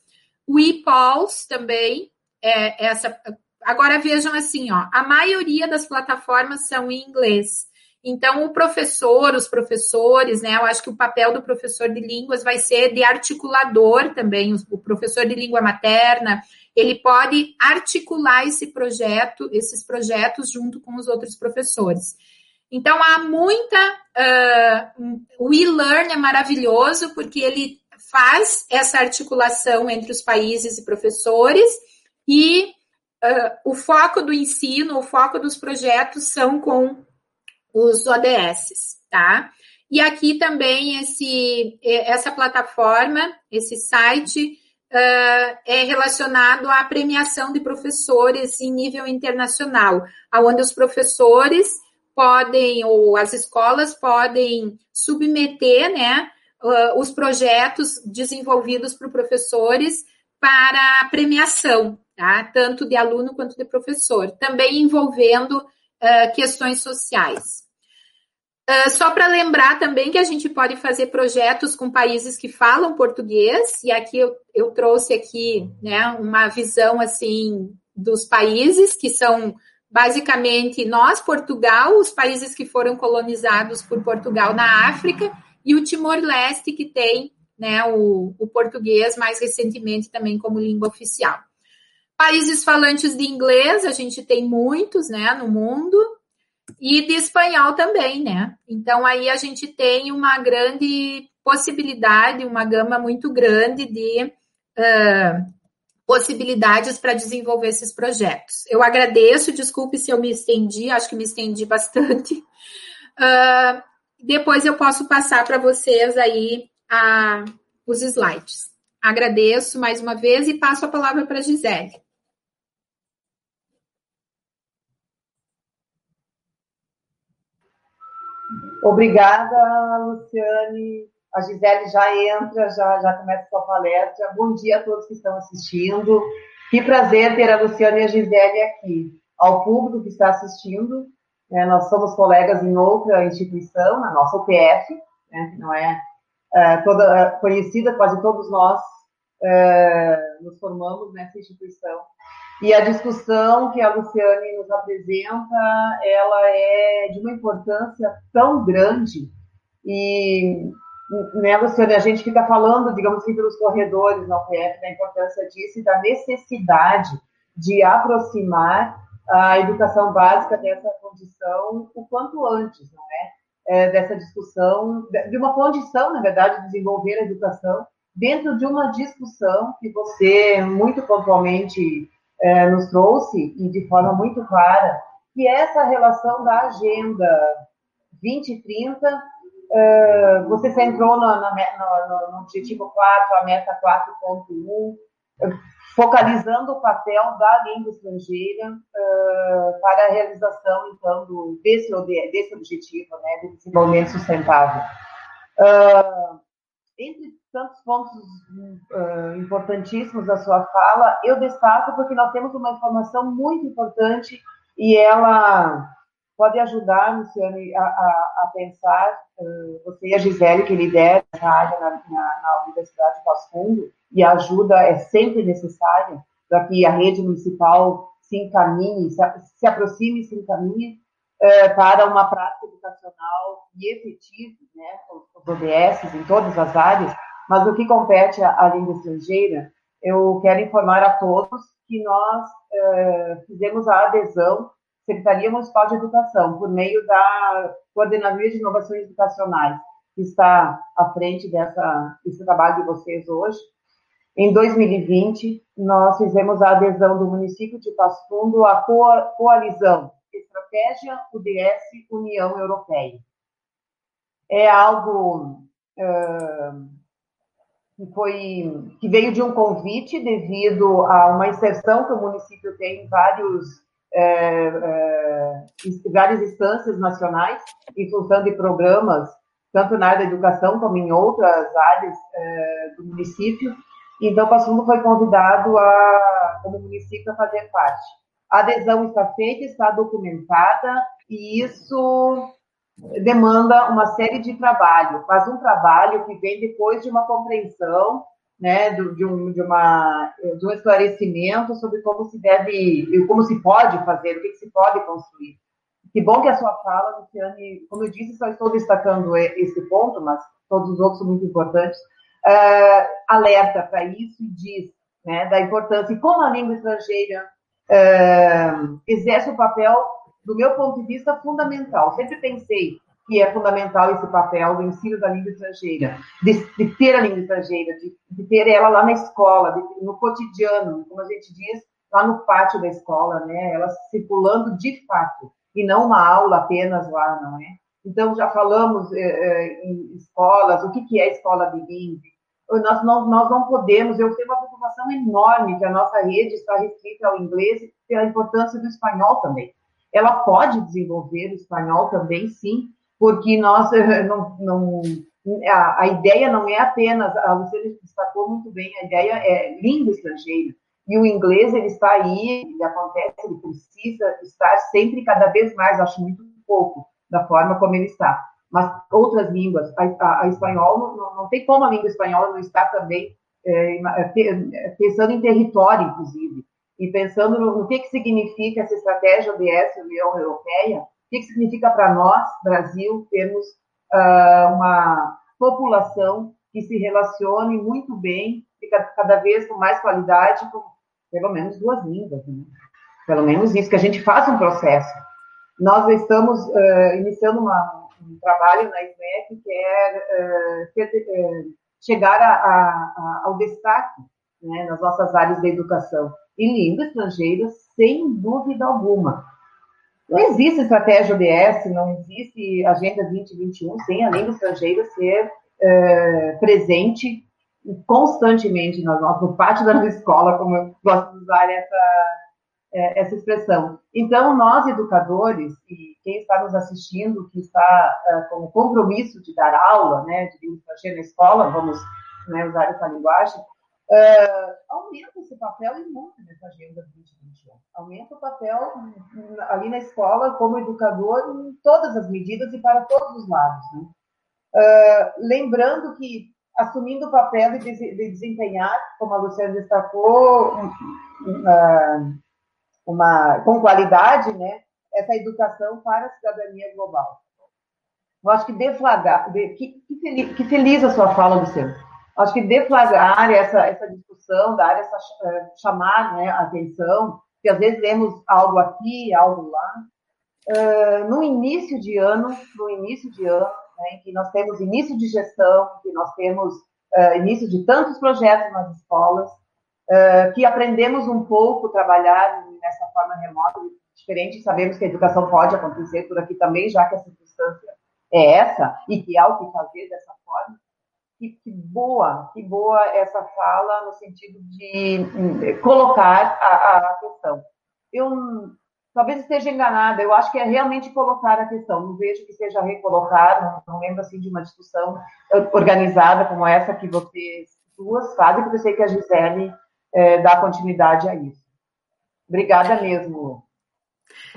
O ePols também, é essa. Agora vejam assim, ó, a maioria das plataformas são em inglês. Então, o professor, os professores, né? Eu acho que o papel do professor de línguas vai ser de articulador também, o professor de língua materna, ele pode articular esse projeto, esses projetos junto com os outros professores. Então, há muita. Uh, o e-learn é maravilhoso porque ele faz essa articulação entre os países e professores e uh, o foco do ensino, o foco dos projetos são com os ODS, tá? E aqui também esse, essa plataforma, esse site, uh, é relacionado à premiação de professores em nível internacional, onde os professores podem, ou as escolas podem submeter, né, os projetos desenvolvidos por professores para premiação, tá? Tanto de aluno quanto de professor, também envolvendo uh, questões sociais. Uh, só para lembrar também que a gente pode fazer projetos com países que falam português, e aqui eu, eu trouxe aqui né, uma visão assim dos países que são basicamente nós, Portugal, os países que foram colonizados por Portugal na África, e o Timor-Leste, que tem né, o, o português mais recentemente também como língua oficial. Países falantes de inglês, a gente tem muitos né, no mundo, e de espanhol também, né? Então aí a gente tem uma grande possibilidade, uma gama muito grande de uh, possibilidades para desenvolver esses projetos. Eu agradeço, desculpe se eu me estendi, acho que me estendi bastante. Uh, depois eu posso passar para vocês aí a, os slides. Agradeço mais uma vez e passo a palavra para a Gisele. Obrigada, Luciane. A Gisele já entra, já, já começa sua palestra. Bom dia a todos que estão assistindo. Que prazer ter a Luciane e a Gisele aqui. Ao público que está assistindo, né, nós somos colegas em outra instituição, na nossa UPF, né, que não é, é toda é, conhecida, quase todos nós é, nos formamos nessa instituição. E a discussão que a Luciane nos apresenta, ela é de uma importância tão grande e né, Luciane, a gente fica falando, digamos assim, pelos corredores na UPF, da importância disso e da necessidade de aproximar a educação básica dessa condição o quanto antes, não é? é dessa discussão, de uma condição, na verdade, de desenvolver a educação dentro de uma discussão que você muito pontualmente é, nos trouxe e de forma muito clara, que é essa relação da agenda 2030. É, você centrou no, no, no, no objetivo 4, a meta 4.1, focalizando o papel da língua estrangeira uh, para a realização, então, do, desse, desse objetivo, né, de desenvolvimento sustentável. Uh, entre tantos pontos uh, importantíssimos da sua fala, eu destaco porque nós temos uma informação muito importante e ela pode ajudar, Luciane, a, a, a pensar, uh, você e a Gisele, que lidera essa área na, na, na Universidade de Passo Fundo, e a ajuda é sempre necessária para que a rede municipal se encaminhe, se, se aproxime e se encaminhe uh, para uma prática educacional e efetiva, né, os ODS em todas as áreas, mas no que compete à, língua estrangeira, eu quero informar a todos que nós uh, fizemos a adesão Secretaria Municipal de Educação, por meio da Coordenadoria de Inovações Educacionais, que está à frente dessa, desse trabalho de vocês hoje. Em 2020, nós fizemos a adesão do município de Passo Fundo à coalizão Estratégia UDS União Europeia. É algo que foi que veio de um convite devido a uma inserção que o município tem em vários é, é, várias instâncias nacionais em função de programas, tanto na área da educação como em outras áreas é, do município. Então, Passo foi convidado a, como município a fazer parte. A adesão está feita, está documentada, e isso demanda uma série de trabalho, mas um trabalho que vem depois de uma compreensão né, de, um, de, uma, de um esclarecimento sobre como se deve, como se pode fazer, o que, que se pode construir. Que bom que a sua fala, Luciane, como eu disse, só estou destacando esse ponto, mas todos os outros são muito importantes, uh, alerta para isso e diz né, da importância e como a língua estrangeira uh, exerce o papel, do meu ponto de vista, fundamental. Sempre pensei que é fundamental esse papel do ensino da língua estrangeira, de, de ter a língua estrangeira, de, de, ter ela lá na escola, de, no cotidiano, como a gente diz, lá no pátio da escola, né? Ela circulando de fato, e não uma aula apenas lá, não é? Então, já falamos eh, em escolas, o que, que é escola bilíngue, nós não, nós não podemos, eu tenho uma preocupação enorme que a nossa rede está restrita ao inglês pela importância do espanhol também. Ela pode desenvolver o espanhol também, sim, porque nós não, não a, a, ideia não é apenas, a Luciana destacou muito bem, a ideia é língua estrangeira. E o inglês, ele está aí, ele acontece, ele precisa estar sempre cada vez mais, acho muito pouco, da forma como ele está. Mas outras línguas, a, a, a espanhol, não, não, tem como a língua espanhola não estar também é, pensando em território, inclusive, e pensando no, no, que, que significa essa estratégia ODS União Europeia, que, que significa para nós, Brasil, termos uh, uma população que se relacione muito bem e cada vez com mais qualidade com pelo menos duas línguas, né? pelo menos isso, que a gente faça um processo. Nós estamos uh, iniciando uma, um trabalho na SMEC que é uh, chegar a, a, ao destaque né, nas nossas áreas da educação. E língua estrangeira, sem dúvida alguma. Não existe estratégia ODS, não existe Agenda 2021 sem a língua estrangeira ser presente constantemente no, no pátio da escola, como eu gosto de usar essa, é, essa expressão. Então, nós, educadores, e quem está nos assistindo, que está uh, com o compromisso de dar aula, né, de língua estrangeira na escola, vamos né, usar essa linguagem, uh, aumenta esse papel e muito nessa agenda 2021. Aumenta o papel ali na escola, como educador, em todas as medidas e para todos os lados. Né? Uh, lembrando que assumindo o papel de, desempenhar, como a Luciana destacou, uma, uma, com qualidade, né, essa educação para a cidadania global. Eu acho que deflagrar, de, que, que, feliz, que, feliz, a sua fala, Luciana. Acho que deflagrar essa, essa discussão, dar essa, eh, chamar né, atenção, que às vezes vemos algo aqui, algo lá. Uh, no início de ano, no início de ano, né, que nós temos início de gestão, que nós temos uh, início de tantos projetos nas escolas, uh, que aprendemos um pouco trabalhar nessa forma remota, diferente, sabemos que a educação pode acontecer por aqui também, já que a circunstância é essa, e que há o que fazer dessa forma. Que, que boa, que boa essa fala no sentido de hum, colocar a, a questão. Eu talvez esteja enganada. Eu acho que é realmente colocar a questão. Não vejo que seja recolocar, não, não lembro assim de uma discussão organizada como essa que vocês duas fazem, porque eu sei que a Gisele é, dá continuidade a isso. Obrigada mesmo.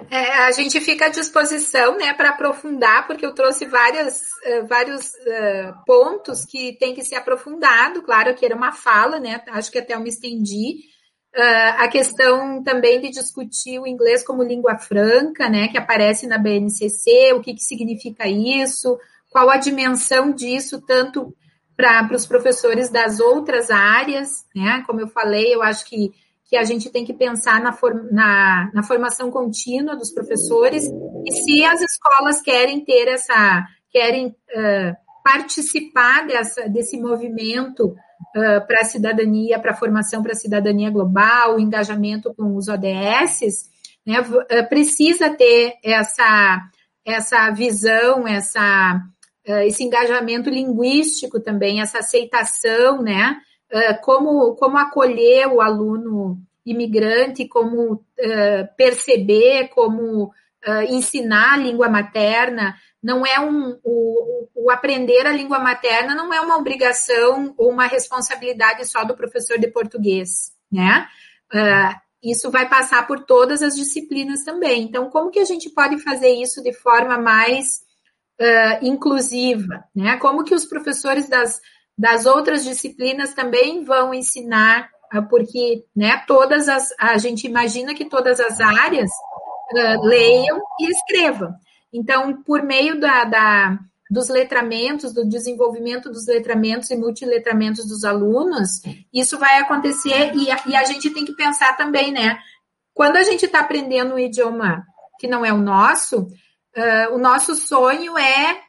É, a gente fica à disposição né, para aprofundar, porque eu trouxe várias, uh, vários uh, pontos que tem que ser aprofundado. Claro que era uma fala, né? Acho que até eu me estendi, Uh, a questão também de discutir o inglês como língua franca, né, que aparece na BNCC, o que, que significa isso, qual a dimensão disso, tanto para os professores das outras áreas, né, como eu falei, eu acho que, que a gente tem que pensar na, form, na, na formação contínua dos professores, e se as escolas querem ter essa, querem uh, participar dessa, desse movimento uh, para a cidadania, para a formação para a cidadania global, o engajamento com os ODS, né, uh, precisa ter essa, essa visão, essa, esse engajamento linguístico também, essa aceitação, né, como, como acolher o aluno imigrante, como perceber, como ensinar a língua materna, não é um o, o, aprender a língua materna não é uma obrigação ou uma responsabilidade só do professor de português, né? Uh, isso vai passar por todas as disciplinas também. Então, como que a gente pode fazer isso de forma mais uh, inclusiva, né? Como que os professores das, das outras disciplinas também vão ensinar, uh, porque, né? Todas as a gente imagina que todas as áreas leiam e escrevam. Então, por meio da, da, dos letramentos, do desenvolvimento dos letramentos e multiletramentos dos alunos, isso vai acontecer e a, e a gente tem que pensar também, né? Quando a gente está aprendendo um idioma que não é o nosso, uh, o nosso sonho é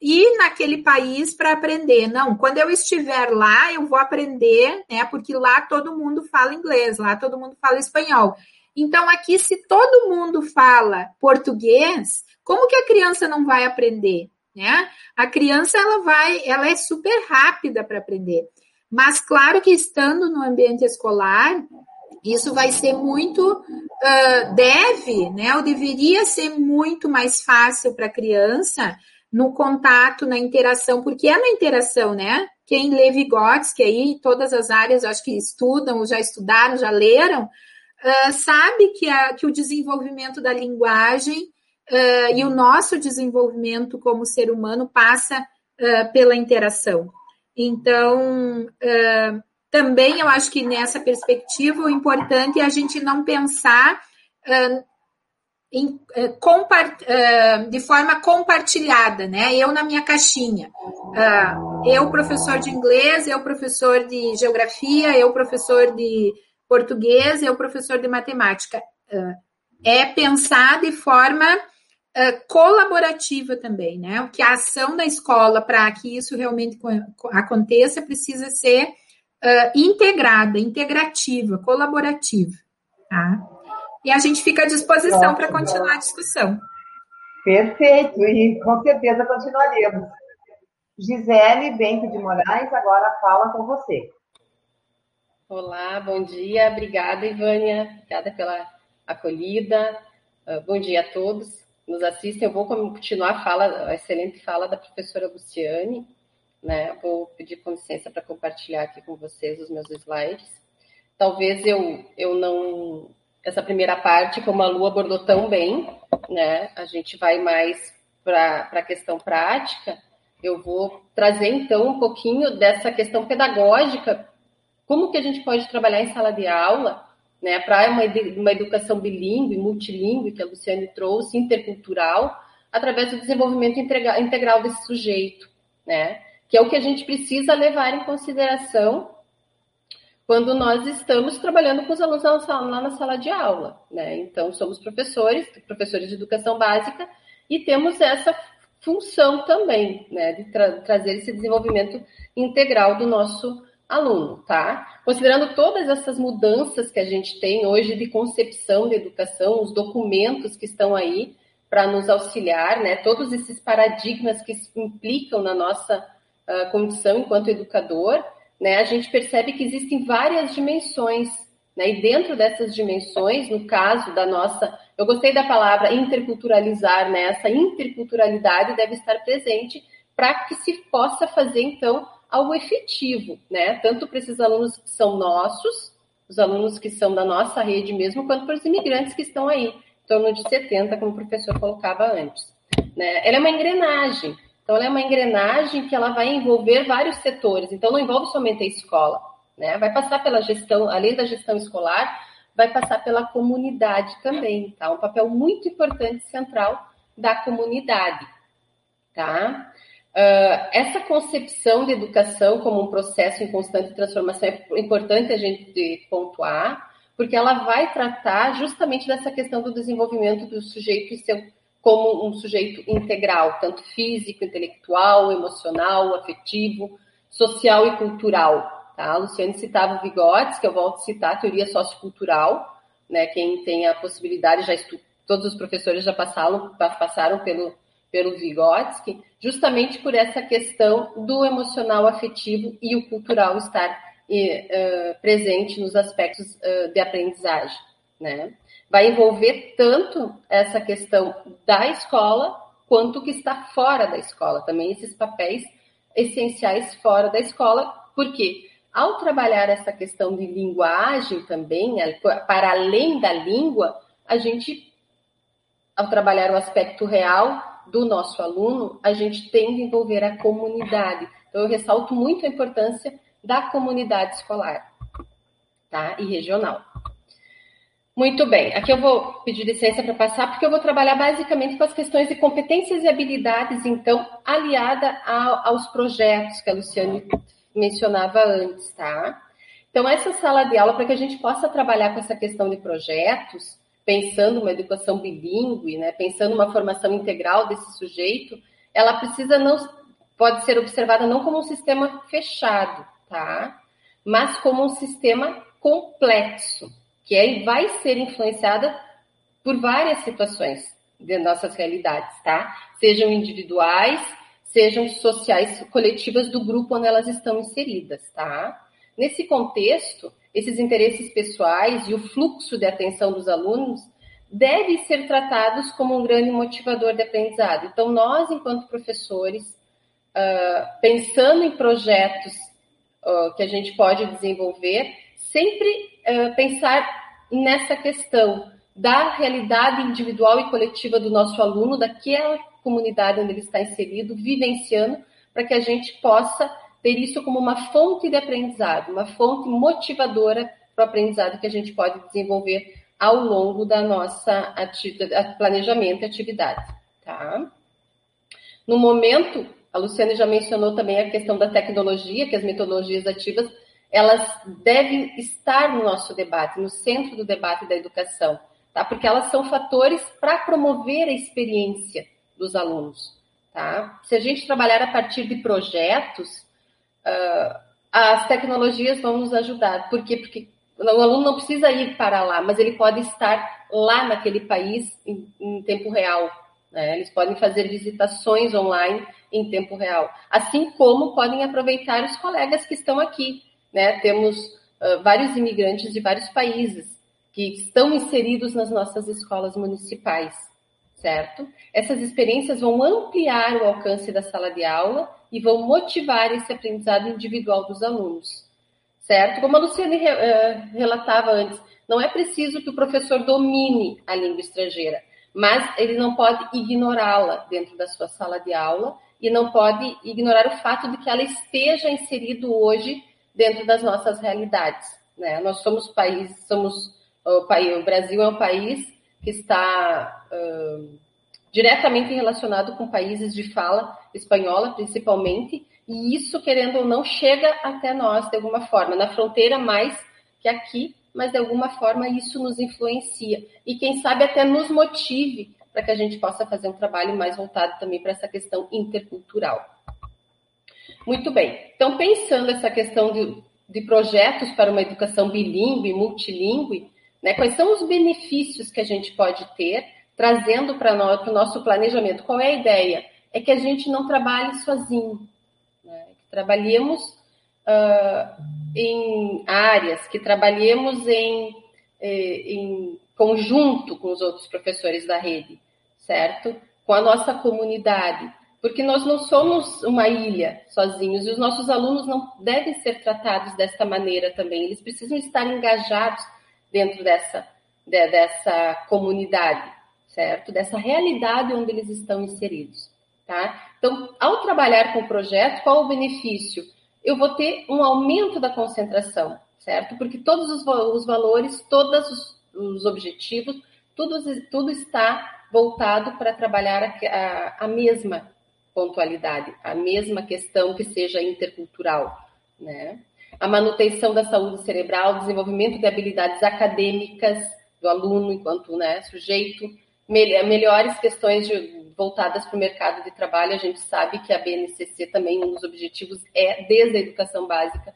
ir naquele país para aprender. Não, quando eu estiver lá, eu vou aprender, né? Porque lá todo mundo fala inglês, lá todo mundo fala espanhol. Então, aqui, se todo mundo fala português, como que a criança não vai aprender? Né? A criança ela vai, ela é super rápida para aprender. Mas claro que estando no ambiente escolar, isso vai ser muito, uh, deve, né? Ou deveria ser muito mais fácil para a criança no contato, na interação, porque é na interação, né? Quem lê Vygotsky aí, todas as áreas, acho que estudam, já estudaram, já leram, uh, sabe que, a, que o desenvolvimento da linguagem uh, e o nosso desenvolvimento como ser humano passa pela interação. Então, também eu acho que nessa perspectiva o importante é a gente não pensar em, uh, de forma compartilhada, né? Eu na minha caixinha. Uh, eu, professor de inglês, eu, professor de geografia, eu, professor de português, eu, professor de matemática. Uh, é pensar de forma colaborativa também, né? O que a ação da escola para que isso realmente aconteça precisa ser integrada, integrativa, colaborativa, tá? E a gente fica à disposição para continuar a discussão. Perfeito, e com certeza continuaremos. Gisele Bento de Moraes, agora fala com você. Olá, bom dia, obrigada, Ivânia, obrigada pela acolhida. Uh, bom dia a todos nos assistem. Eu vou continuar a fala, a excelente fala da professora Luciane, né? Vou pedir com licença para compartilhar aqui com vocês os meus slides. Talvez eu, eu não essa primeira parte, como a Lu abordou tão bem, né? A gente vai mais para a questão prática. Eu vou trazer então um pouquinho dessa questão pedagógica, como que a gente pode trabalhar em sala de aula, né? Para uma, uma educação bilíngue, multilíngue, que a Luciane trouxe, intercultural, através do desenvolvimento integral desse sujeito, né? Que é o que a gente precisa levar em consideração quando nós estamos trabalhando com os alunos lá na sala de aula. Né? Então, somos professores, professores de educação básica, e temos essa função também, né, de tra trazer esse desenvolvimento integral do nosso aluno, tá? Considerando todas essas mudanças que a gente tem hoje de concepção de educação, os documentos que estão aí para nos auxiliar, né? Todos esses paradigmas que implicam na nossa uh, condição enquanto educador, né, a gente percebe que existem várias dimensões, né, e dentro dessas dimensões, no caso da nossa, eu gostei da palavra interculturalizar, né, essa interculturalidade deve estar presente para que se possa fazer, então, algo efetivo, né, tanto para esses alunos que são nossos, os alunos que são da nossa rede mesmo, quanto para os imigrantes que estão aí, em torno de 70, como o professor colocava antes. Né? Ela é uma engrenagem, então, ela é uma engrenagem que ela vai envolver vários setores. Então, não envolve somente a escola, né? Vai passar pela gestão, além da gestão escolar, vai passar pela comunidade também, tá? Um papel muito importante, central da comunidade, tá? Uh, essa concepção de educação como um processo em constante transformação é importante a gente pontuar, porque ela vai tratar justamente dessa questão do desenvolvimento do sujeito e seu como um sujeito integral, tanto físico, intelectual, emocional, afetivo, social e cultural. Tá? A Luciane citava o Vygotsky, que eu volto a citar, a teoria sociocultural, né? quem tem a possibilidade, já estu... todos os professores já passaram, passaram pelo, pelo Vygotsky, justamente por essa questão do emocional, afetivo e o cultural estar uh, presente nos aspectos uh, de aprendizagem. Né? Vai envolver tanto essa questão da escola quanto o que está fora da escola, também esses papéis essenciais fora da escola, porque ao trabalhar essa questão de linguagem também, para além da língua, a gente, ao trabalhar o aspecto real do nosso aluno, a gente tem de envolver a comunidade. Então, eu ressalto muito a importância da comunidade escolar tá? e regional. Muito bem, aqui eu vou pedir licença para passar, porque eu vou trabalhar basicamente com as questões de competências e habilidades, então, aliada aos projetos que a Luciane mencionava antes, tá? Então, essa sala de aula, para que a gente possa trabalhar com essa questão de projetos, pensando uma educação bilíngue, né, pensando uma formação integral desse sujeito, ela precisa não, pode ser observada não como um sistema fechado, tá? Mas como um sistema complexo que é, vai ser influenciada por várias situações de nossas realidades, tá? Sejam individuais, sejam sociais, coletivas do grupo onde elas estão inseridas, tá? Nesse contexto, esses interesses pessoais e o fluxo de atenção dos alunos devem ser tratados como um grande motivador de aprendizado. Então, nós, enquanto professores, uh, pensando em projetos uh, que a gente pode desenvolver, sempre uh, pensar nessa questão da realidade individual e coletiva do nosso aluno, daquela comunidade onde ele está inserido, vivenciando, para que a gente possa ter isso como uma fonte de aprendizado, uma fonte motivadora para o aprendizado que a gente pode desenvolver ao longo da nossa planejamento e atividade. Tá? No momento, a Luciane já mencionou também a questão da tecnologia, que as metodologias ativas elas devem estar no nosso debate, no centro do debate da educação, tá? Porque elas são fatores para promover a experiência dos alunos, tá? Se a gente trabalhar a partir de projetos, uh, as tecnologias vão nos ajudar. Por quê? Porque o aluno não precisa ir para lá, mas ele pode estar lá naquele país em, em tempo real. Né? Eles podem fazer visitações online em tempo real, assim como podem aproveitar os colegas que estão aqui. Né? Temos uh, vários imigrantes de vários países que estão inseridos nas nossas escolas municipais, certo? Essas experiências vão ampliar o alcance da sala de aula e vão motivar esse aprendizado individual dos alunos certo? Como a Luciane uh, relatava antes, não é preciso que o professor domine a língua estrangeira, mas ele não pode ignorá-la dentro da sua sala de aula e não pode ignorar o fato de que ela esteja inserido hoje dentro das nossas realidades. Né? Nós somos país, somos o, país, o Brasil é um país que está uh, diretamente relacionado com países de fala espanhola, principalmente, e isso, querendo ou não, chega até nós de alguma forma, na fronteira mais que aqui, mas de alguma forma isso nos influencia. E quem sabe até nos motive para que a gente possa fazer um trabalho mais voltado também para essa questão intercultural. Muito bem. Então, pensando essa questão de, de projetos para uma educação bilíngue, multilingüe, né, quais são os benefícios que a gente pode ter, trazendo para o nosso planejamento? Qual é a ideia? É que a gente não trabalhe sozinho, trabalhemos uh, em áreas, que trabalhemos em, eh, em conjunto com os outros professores da rede, certo? Com a nossa comunidade, porque nós não somos uma ilha sozinhos e os nossos alunos não devem ser tratados desta maneira também. Eles precisam estar engajados dentro dessa, de, dessa comunidade, certo? Dessa realidade onde eles estão inseridos. Tá? Então, ao trabalhar com o projeto, qual o benefício? Eu vou ter um aumento da concentração, certo? Porque todos os, os valores, todos os, os, objetivos, tudo, tudo está voltado para trabalhar a, a, a, mesma pontualidade, a mesma questão que seja intercultural, né? A manutenção da saúde cerebral, desenvolvimento de habilidades acadêmicas do aluno enquanto né, sujeito, melhores questões de voltadas para o mercado de trabalho, a gente sabe que a BNCC também, um dos objetivos é, desde a educação básica,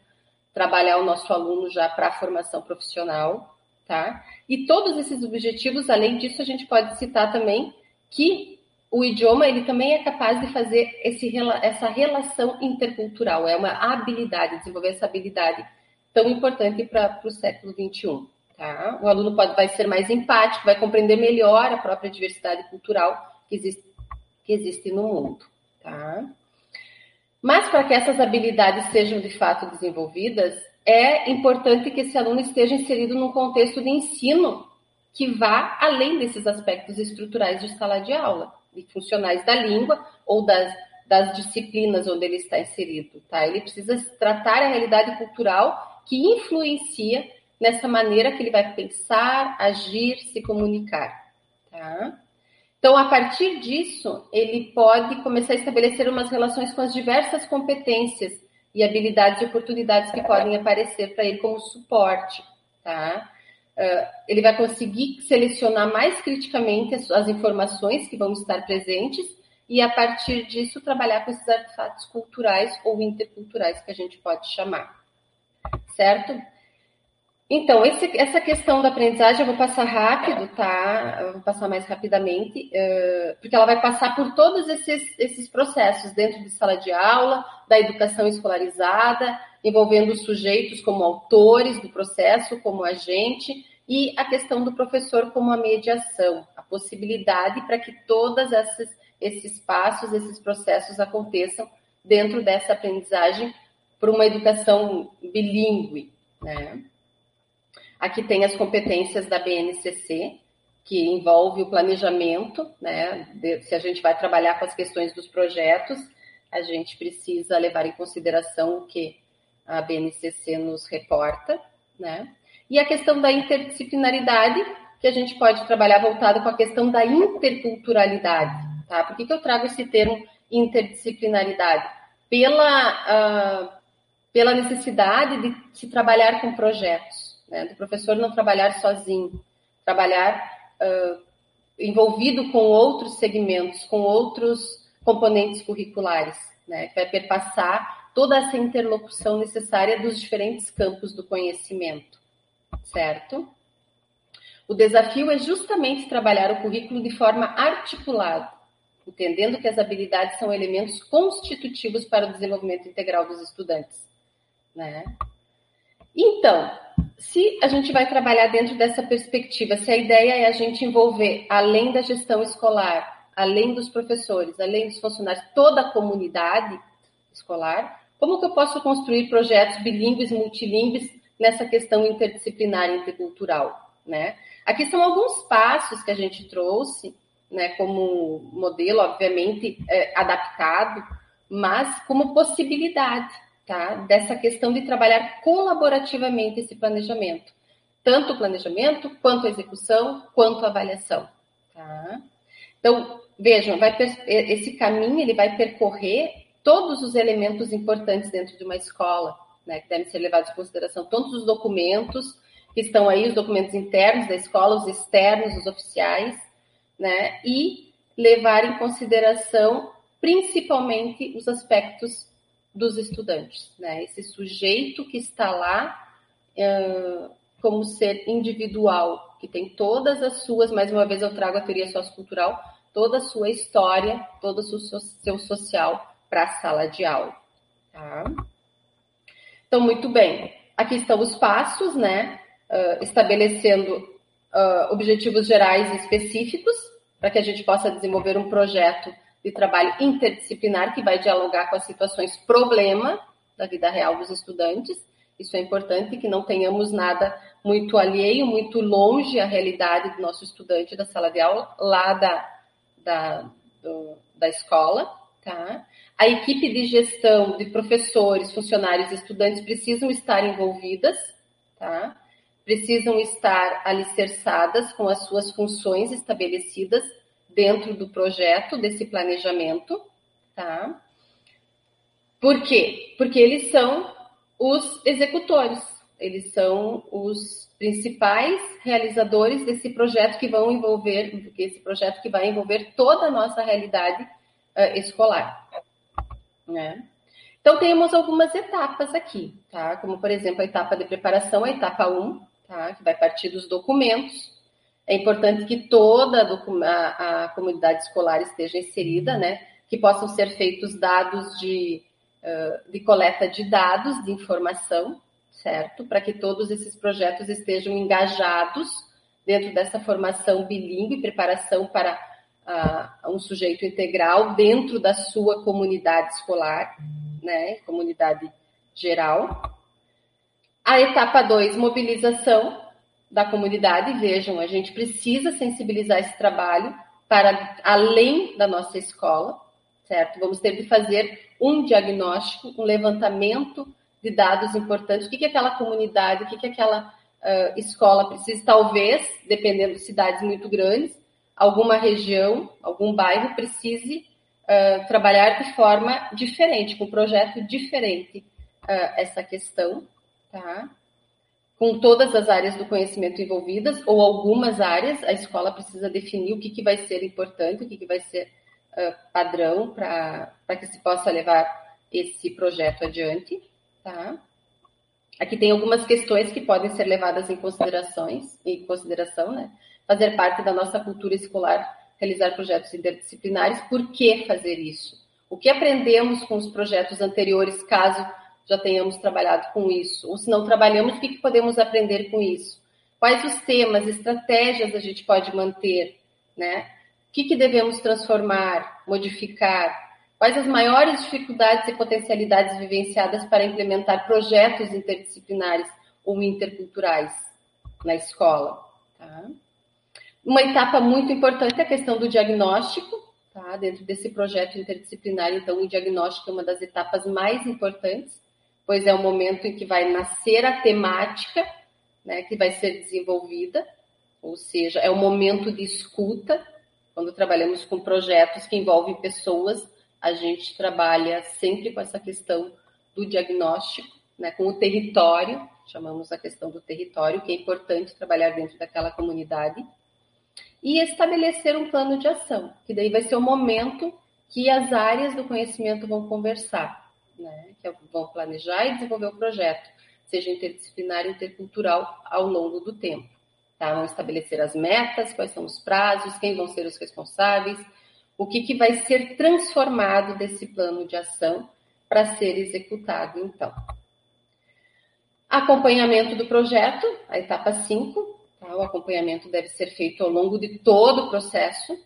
trabalhar o nosso aluno já para a formação profissional, tá? E todos esses objetivos, além disso, a gente pode citar também que o idioma, ele também é capaz de fazer esse, essa relação intercultural, é uma habilidade, desenvolver essa habilidade tão importante para o século XXI. Tá? O aluno pode, vai ser mais empático, vai compreender melhor a própria diversidade cultural que existe que existe no mundo, tá? Mas para que essas habilidades sejam de fato desenvolvidas, é importante que esse aluno esteja inserido num contexto de ensino que vá além desses aspectos estruturais de sala de aula e funcionais da língua ou das, das disciplinas onde ele está inserido, tá? Ele precisa tratar a realidade cultural que influencia nessa maneira que ele vai pensar, agir, se comunicar, tá? Então, a partir disso, ele pode começar a estabelecer umas relações com as diversas competências e habilidades e oportunidades que podem aparecer para ele como suporte, tá? Uh, ele vai conseguir selecionar mais criticamente as, as, informações que vão estar presentes e, a partir disso, trabalhar com esses artefatos culturais ou interculturais que a gente pode chamar, certo? Então, esse, essa questão da aprendizagem eu vou passar rápido, tá? Eu vou passar mais rapidamente, uh, porque ela vai passar por todos esses, esses processos dentro de sala de aula, da educação escolarizada, envolvendo os sujeitos como autores do processo, como agente, e a questão do professor como a mediação, a possibilidade para que todos esses, esses passos, esses processos aconteçam dentro dessa aprendizagem para uma educação bilíngue. Né? Aqui tem as competências da BNCC, que envolve o planejamento, né? De, se a gente vai trabalhar com as questões dos projetos, a gente precisa levar em consideração o que a BNCC nos reporta, né? E a questão da interdisciplinaridade, que a gente pode trabalhar voltado com a questão da interculturalidade, tá? Por que, que eu trago esse termo interdisciplinaridade? Pela, uh, pela necessidade de se trabalhar com projetos, né? Do professor não trabalhar sozinho, trabalhar uh, envolvido com outros segmentos, com outros componentes curriculares, né, que vai perpassar toda essa interlocução necessária dos diferentes campos do conhecimento, certo? O desafio é justamente trabalhar o currículo de forma articulada, entendendo que as habilidades são elementos constitutivos para o desenvolvimento integral dos estudantes, né? Então, se a gente vai trabalhar dentro dessa perspectiva, se a ideia é a gente envolver, além da gestão escolar, além dos professores, além dos funcionários, toda a comunidade escolar, como que eu posso construir projetos bilíngues, multilíngues nessa questão interdisciplinar intercultural, né? Aqui são alguns passos que a gente trouxe, né, como modelo, obviamente, é, adaptado, mas como possibilidade, tá? Dessa questão de trabalhar colaborativamente esse planejamento. Tanto o planejamento, quanto a execução, quanto a avaliação, tá? Então, vejam, vai, esse caminho ele vai percorrer todos os elementos importantes dentro de uma escola, né, que devem ser levados em consideração, todos os documentos que estão aí, os documentos internos da escola, os externos, os oficiais, né, e levar em consideração principalmente os aspectos dos estudantes, né? Esse sujeito que está lá uh, como ser individual, que tem todas as suas, mais uma vez eu trago a teoria sociocultural, toda a sua história, todo o seu social para a sala de aula, tá? Então, muito bem. Aqui estão os passos, né? Uh, estabelecendo uh, objetivos gerais e específicos para que a gente possa desenvolver um projeto de trabalho interdisciplinar que vai dialogar com as situações problema da vida real dos estudantes. Isso é importante que não tenhamos nada muito alheio, muito longe à realidade do nosso estudante da sala de aula, lá da, da, do, da escola. Tá? A equipe de gestão de professores, funcionários e estudantes precisam estar envolvidas, tá? precisam estar alicerçadas com as suas funções estabelecidas dentro do projeto, desse planejamento, tá? Por quê? Porque eles são os executores, eles são os principais realizadores desse projeto que vão envolver, esse projeto que vai envolver toda a nossa realidade uh, escolar, né? Então, temos algumas etapas aqui, tá? Como, por exemplo, a etapa de preparação, a etapa 1, tá? Que vai partir dos documentos, é importante que toda a, a comunidade escolar esteja inserida, né? Que possam ser feitos dados de, de coleta de dados, de informação, certo? Para que todos esses projetos estejam engajados dentro dessa formação bilíngue, preparação para uh, um sujeito integral dentro da sua comunidade escolar, né? Comunidade geral. A etapa 2, mobilização, da comunidade. Vejam, a gente precisa sensibilizar esse trabalho para além da nossa escola, certo? Vamos ter que fazer um diagnóstico, um levantamento de dados importantes. O que, que aquela comunidade, o que, que aquela uh, escola precisa, talvez, dependendo de cidades muito grandes, alguma região, algum bairro precise uh, trabalhar de forma diferente, com um projeto diferente uh, essa questão, tá? com todas as áreas do conhecimento envolvidas, ou algumas áreas, a escola precisa definir o que, que vai ser importante, o que, que vai ser uh, padrão para que se possa levar esse projeto adiante. Tá? Aqui tem algumas questões que podem ser levadas em considerações, em consideração, né? Fazer parte da nossa cultura escolar, realizar projetos interdisciplinares. Por que fazer isso? O que aprendemos com os projetos anteriores, caso já tenhamos trabalhado com isso, ou se não trabalhamos, o que, podemos aprender com isso? quais os temas, estratégias a gente pode manter, né? O que, que devemos transformar, modificar? Quais as maiores dificuldades e potencialidades vivenciadas para implementar projetos interdisciplinares ou interculturais na escola? Tá? Uma etapa muito importante é a questão do diagnóstico, tá? Dentro desse projeto interdisciplinar, então, o diagnóstico é uma das etapas mais importantes, pois é o momento em que vai nascer a temática, né, que vai ser desenvolvida, ou seja, é o momento de escuta. Quando trabalhamos com projetos que envolvem pessoas, a gente trabalha sempre com essa questão do diagnóstico, né, com o território, chamamos a questão do território, que é importante trabalhar dentro daquela comunidade e estabelecer um plano de ação, que daí vai ser o momento que as áreas do conhecimento vão conversar, né? que vão planejar e desenvolver o projeto, seja interdisciplinar intercultural ao longo do tempo. Tá? Vão estabelecer as metas, quais são os prazos, quem vão ser os responsáveis, o que, que vai ser transformado desse plano de ação para ser executado, então. Acompanhamento do projeto, a etapa 5, Tá? O acompanhamento deve ser feito ao longo de todo o processo,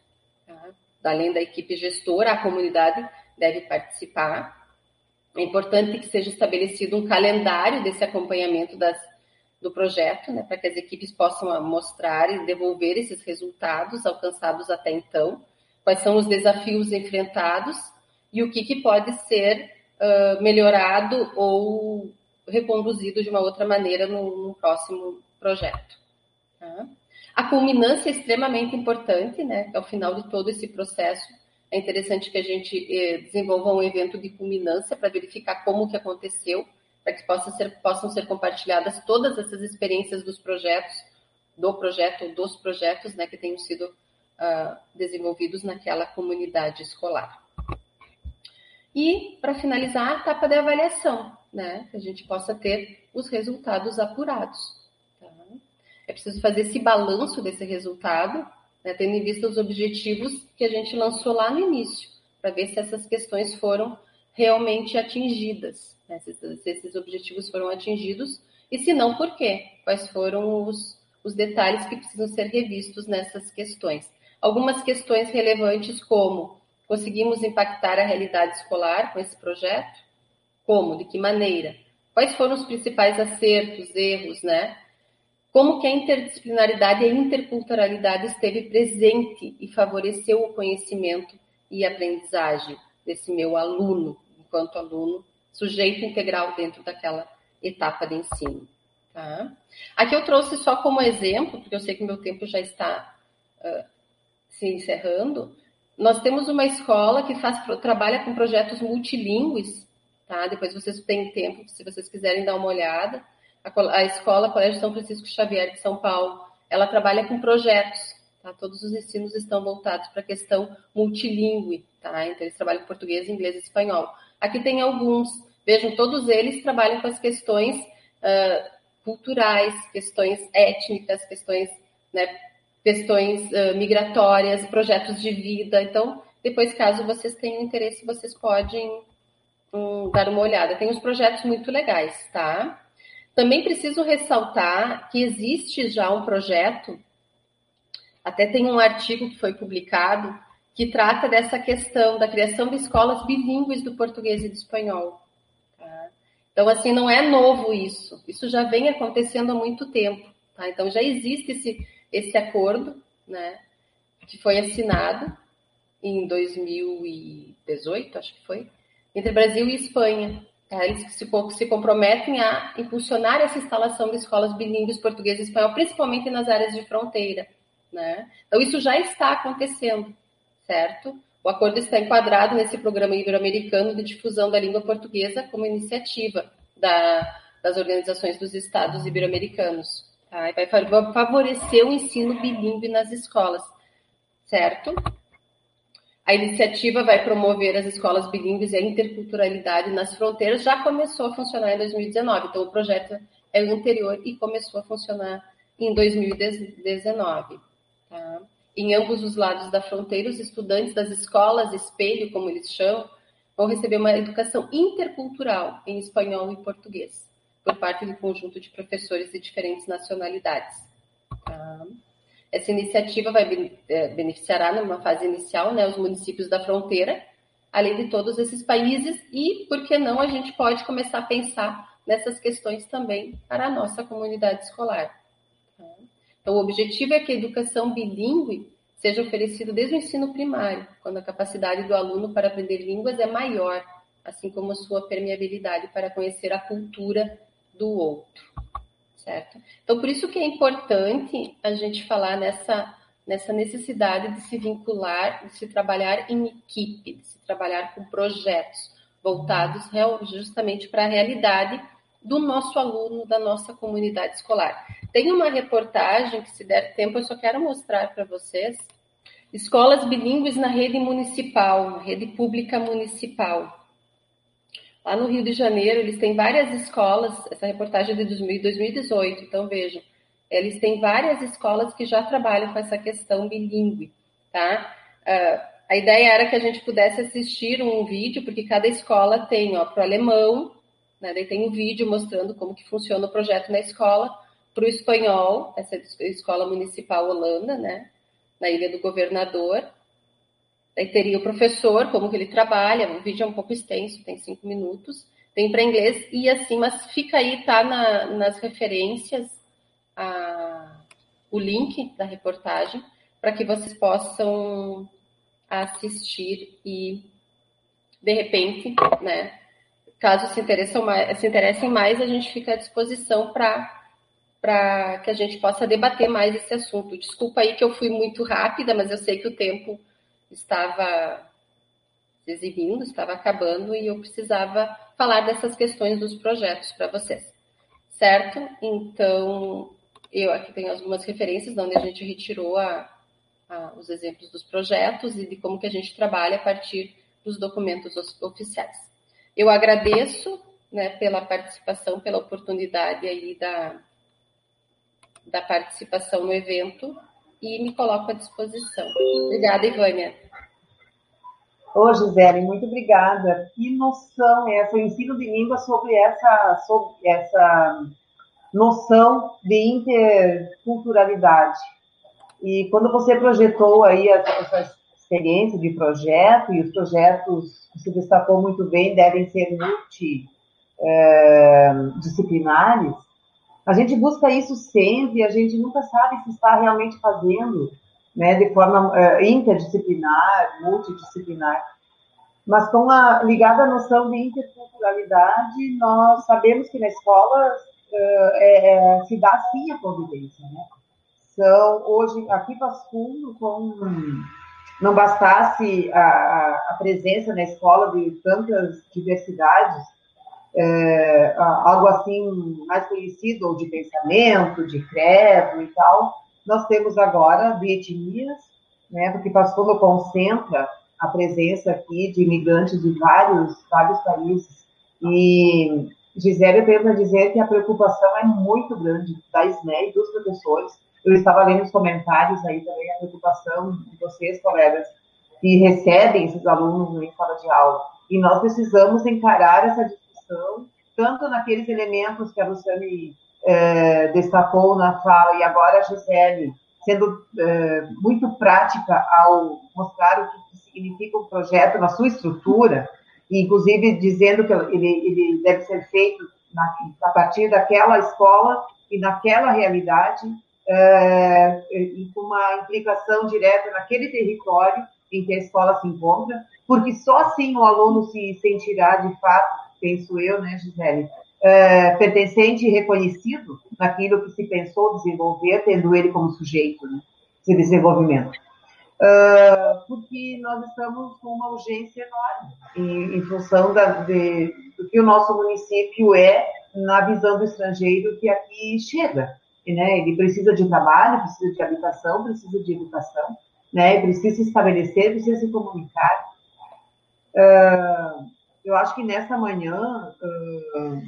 tá? além da equipe gestora, a comunidade deve participar. É importante que seja estabelecido um calendário desse acompanhamento das, do projeto, né, para que as equipes possam mostrar e devolver esses resultados alcançados até então, quais são os desafios enfrentados e o que, que pode ser uh, melhorado ou reconduzido de uma outra maneira no, no próximo projeto. Tá? A culminância é extremamente importante, né? Ao final de todo esse processo, é interessante que a gente eh, desenvolva um evento de culminância para verificar como que aconteceu, para que possam ser, possam ser compartilhadas todas essas experiências dos projetos, do projeto ou dos projetos, né, que tenham sido uh, desenvolvidos naquela comunidade escolar. E, para finalizar, a etapa de avaliação, né, que a gente possa ter os resultados apurados. É preciso fazer esse balanço desse resultado, né, tendo em vista os objetivos que a gente lançou lá no início, para ver se essas questões foram realmente atingidas, né, se, se, esses objetivos foram atingidos e se não, por quê? Quais foram os, os detalhes que precisam ser revistos nessas questões. Algumas questões relevantes como conseguimos impactar a realidade escolar com esse projeto? Como? De que maneira? Quais foram os principais acertos, erros, né? Como que a interdisciplinaridade e a interculturalidade esteve presente e favoreceu o conhecimento e aprendizagem desse meu aluno, enquanto aluno, sujeito integral dentro daquela etapa de ensino. Tá? Aqui eu trouxe só como exemplo, porque eu sei que meu tempo já está uh, se encerrando. Nós temos uma escola que faz, trabalha com projetos multilingües, tá? Depois vocês têm tempo, se vocês quiserem dar uma olhada a, escola Colégio São Francisco Xavier de São Paulo, ela trabalha com projetos, tá? Todos os ensinos estão voltados para a questão multilingüe, tá? Então eles trabalham com português, inglês e espanhol. Aqui tem alguns, vejam, todos eles trabalham com as questões uh, culturais, questões étnicas, questões, né, questões uh, migratórias, projetos de vida. Então, depois, caso vocês tenham interesse, vocês podem um, dar uma olhada. Tem uns projetos muito legais, tá? Também preciso ressaltar que existe já um projeto, até tem um artigo que foi publicado, que trata dessa questão da criação de escolas bilíngues do português e do espanhol. Tá? Então, assim, não é novo isso. Isso já vem acontecendo há muito tempo. Tá? Então, já existe esse, esse acordo, né, que foi assinado em 2018, acho que foi, entre Brasil e Espanha. Tá? Eles se, se comprometem a impulsionar essa instalação de escolas bilíngues português e espanhol, principalmente nas áreas de fronteira. Né? Então, isso já está acontecendo, certo? O acordo está enquadrado nesse programa ibero-americano de difusão da língua portuguesa como iniciativa da, das organizações dos estados ibero-americanos. Tá? Vai favorecer o ensino bilíngue nas escolas, certo? A iniciativa vai promover as escolas bilíngues e a interculturalidade nas fronteiras. Já começou a funcionar em 2019, então o projeto é anterior e começou a funcionar em 2019. Tá? Em ambos os lados da fronteira, os estudantes das escolas espelho, como eles chamam, vão receber uma educação intercultural em espanhol e português, por parte do conjunto de professores de diferentes nacionalidades. Tá? Essa iniciativa vai é, beneficiará numa fase inicial né, os municípios da fronteira, além de todos esses países, e por que não a gente pode começar a pensar nessas questões também para a nossa comunidade escolar. Então, o objetivo é que a educação bilíngue seja oferecida desde o ensino primário, quando a capacidade do aluno para aprender línguas é maior, assim como sua permeabilidade para conhecer a cultura do outro certo? Então, por isso que é importante a gente falar nessa, nessa necessidade de se vincular, de se trabalhar em equipe, de se trabalhar com projetos voltados justamente para a realidade do nosso aluno, da nossa comunidade escolar. Tem uma reportagem que, se der tempo, eu só quero mostrar para vocês. Escolas bilíngues na rede municipal, rede pública municipal. Lá no Rio de Janeiro, eles têm várias escolas, essa reportagem é de 2018, então vejam, eles têm várias escolas que já trabalham com essa questão bilíngue, tá? Uh, a ideia era que a gente pudesse assistir um vídeo, porque cada escola tem, ó, para o alemão, né, daí tem um vídeo mostrando como que funciona o projeto na escola, para o espanhol, essa é escola municipal Holanda, né, na Ilha do Governador, Daí teria o professor, como que ele trabalha, o vídeo é um pouco extenso, tem cinco minutos, tem para inglês, e assim, mas fica aí, tá na, nas referências a, o link da reportagem, para que vocês possam assistir e, de repente, né, caso se, interessam mais, se interessem mais, a gente fica à disposição para para que a gente possa debater mais esse assunto. Desculpa aí que eu fui muito rápida, mas eu sei que o tempo estava exibindo, estava acabando e eu precisava falar dessas questões dos projetos para vocês, certo? Então, eu aqui tenho algumas referências onde a gente retirou a, a, os exemplos dos projetos e de como que a gente trabalha a partir dos documentos oficiais. Eu agradeço né, pela participação, pela oportunidade aí da, da participação no evento e me coloco à disposição. Obrigada, Ivânia. Ô, Gisele, muito obrigada. Que noção é essa? O ensino de língua sobre essa, sobre essa noção de interculturalidade. E quando você projetou aí essa experiência de projeto, e os projetos que se destacou muito bem devem ser multidisciplinares, é, a gente busca isso sempre, a gente nunca sabe se está realmente fazendo né, de forma uh, interdisciplinar, multidisciplinar. Mas com a ligada à noção de interculturalidade, nós sabemos que na escola uh, é, é, se dá sim a convivência. Né? São, hoje, aqui Passo Fundo, com, não bastasse a, a presença na escola de tantas diversidades, é, algo assim mais conhecido, ou de pensamento, de credo e tal, nós temos agora de etnias, né, porque Pastono concentra a presença aqui de imigrantes de vários, vários países. E Gisele, eu para dizer que a preocupação é muito grande da SNE e dos professores. Eu estava lendo os comentários aí também, a preocupação de vocês, colegas, que recebem esses alunos em sala de aula. E nós precisamos encarar essa tanto naqueles elementos que a Luciane é, destacou na fala, e agora a Gisele, sendo é, muito prática ao mostrar o que significa um projeto na sua estrutura, e inclusive dizendo que ele, ele deve ser feito na, a partir daquela escola e naquela realidade, é, e com uma implicação direta naquele território em que a escola se encontra, porque só assim o aluno se sentirá de fato, penso eu, né, Gisele, é, pertencente e reconhecido naquilo que se pensou desenvolver, tendo ele como sujeito né, de desenvolvimento. Uh, porque nós estamos com uma urgência enorme em, em função da, de, do que o nosso município é na visão do estrangeiro que aqui chega. Né? Ele precisa de trabalho, precisa de habitação, precisa de educação, né? precisa se estabelecer, precisa se comunicar. Uh, eu acho que nessa manhã uh,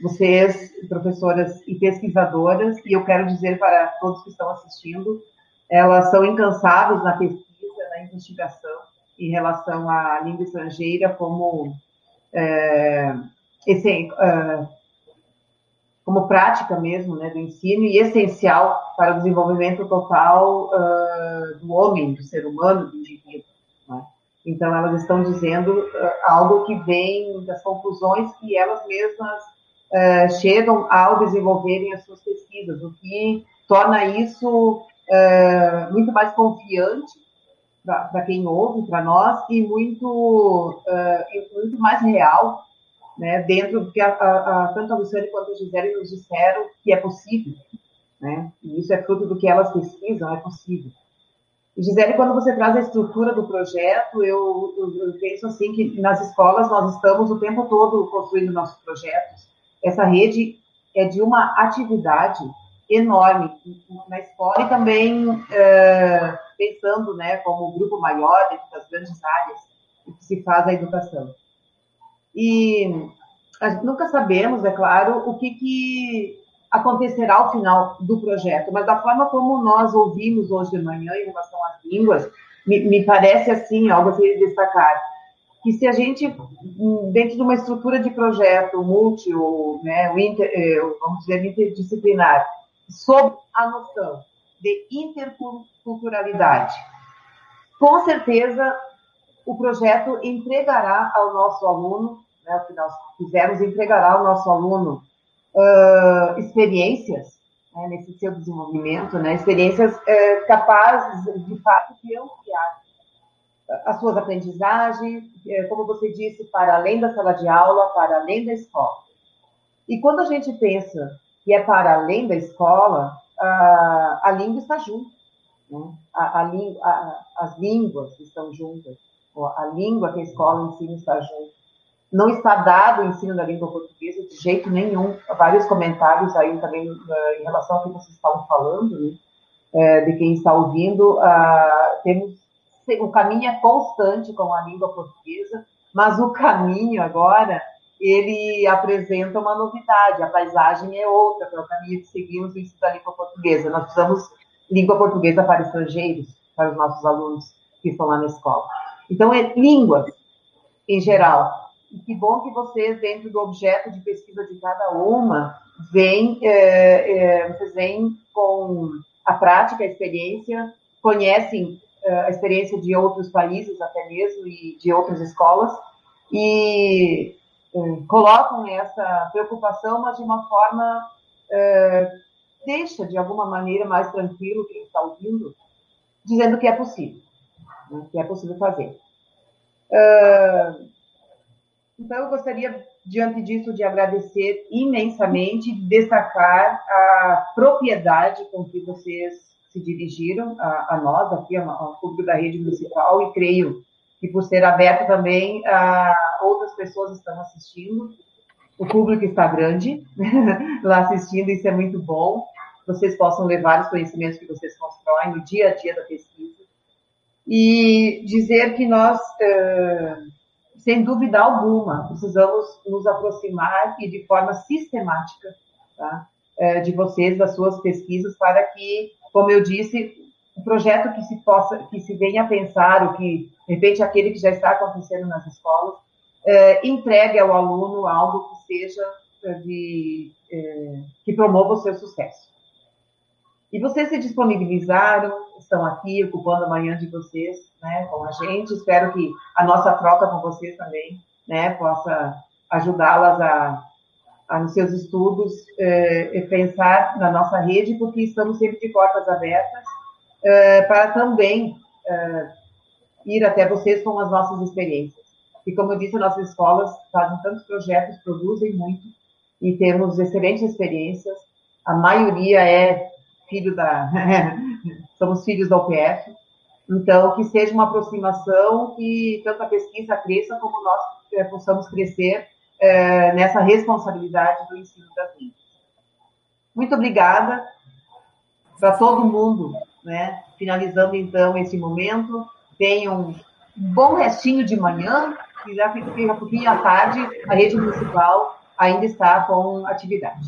vocês, professoras e pesquisadoras, e eu quero dizer para todos que estão assistindo, elas são incansáveis na pesquisa, na investigação em relação à língua estrangeira como é, esse, uh, como prática mesmo né, do ensino e essencial para o desenvolvimento total uh, do homem, do ser humano, do indivíduo. Né? Então, elas estão dizendo uh, algo que vem das conclusões que elas mesmas uh, chegam ao desenvolverem as suas pesquisas, o que torna isso muito mais confiante para quem ouve, para nós, e muito, muito mais real né, dentro do que a, a, a, tanto a Luciane quanto a Gisele nos disseram que é possível. Né? E isso é fruto do que elas pesquisam, é possível. Gisele, quando você traz a estrutura do projeto, eu, eu, eu, penso assim que nas escolas nós estamos o tempo todo construindo nossos projetos. Essa rede é de uma atividade enorme na escola e também é, pensando né, como grupo maior dentro das grandes áreas que se faz a educação. E nunca sabemos, é claro, o que, que acontecerá ao final do projeto, mas da forma como nós ouvimos hoje de manhã em relação às línguas, me, me parece assim, algo a ser destacar, que se a gente, dentro de uma estrutura de projeto multi, ou, né, inter, eh, vamos dizer, interdisciplinar, sob a noção de interculturalidade, com certeza o projeto entregará ao nosso aluno né, o que nós quisermos entregará ao nosso aluno uh, experiências né, nesse seu desenvolvimento, né, experiências uh, capazes, de fato, de ampliar as suas aprendizagens, uh, como você disse, para além da sala de aula, para além da escola. E quando a gente pensa que é para além da escola, a, a língua está junto. Né? A, a, a, as línguas estão juntas. A língua que a escola ensina está junto. Não está dado o ensino da língua portuguesa de jeito nenhum. Vários comentários aí também uh, em relação ao que vocês estavam falando, né? Uh, de quem está ouvindo. Uh, temos o caminho é constante com a língua portuguesa, mas o caminho agora ele apresenta uma novidade. A paisagem é outra para o caminho que seguimos no ensino da língua portuguesa. Nós precisamos língua portuguesa para estrangeiros, para os nossos alunos que estão lá na escola. Então, é línguas em geral. E que bom que vocês, dentro do objeto de pesquisa de cada uma, vêm, é, é, vêm com a prática, a experiência, conhecem é, a experiência de outros países até mesmo e de outras escolas e é, colocam essa preocupação, mas de uma forma é, deixa de alguma maneira mais tranquilo quem está ouvindo, dizendo que é possível, né, que é possível fazer. Uh, então, eu gostaria, diante disso, de agradecer imensamente, destacar a propriedade com que vocês se dirigiram a, a nós, aqui, ao público da rede municipal, e creio que, por ser aberto também, outras pessoas estão assistindo. O público está grande lá assistindo, isso é muito bom. Vocês possam levar os conhecimentos que vocês constroem no dia a dia da pesquisa. E dizer que nós. Uh, sem dúvida alguma, precisamos nos aproximar e de forma sistemática tá? é, de vocês, das suas pesquisas, para que, como eu disse, o projeto que se possa, que se venha a pensar, o que, de repente, aquele que já está acontecendo nas escolas, é, entregue ao aluno algo que seja de, é, que promova o seu sucesso. E vocês se disponibilizaram, estão aqui ocupando a manhã de vocês, né, com a gente. Espero que a nossa troca com vocês também, né, possa ajudá-las a, a, nos seus estudos, é, pensar na nossa rede, porque estamos sempre de portas abertas é, para também é, ir até vocês com as nossas experiências. E como eu disse, nossas escolas fazem tantos projetos, produzem muito e temos excelentes experiências. A maioria é filho da. somos filhos da UPF. Então, que seja uma aproximação que tanto a pesquisa cresça como nós é, possamos crescer é, nessa responsabilidade do ensino das línguas. Muito obrigada para todo mundo, né? Finalizando então esse momento, tenham um bom restinho de manhã e já fica um pouquinho à tarde, a rede municipal ainda está com atividade.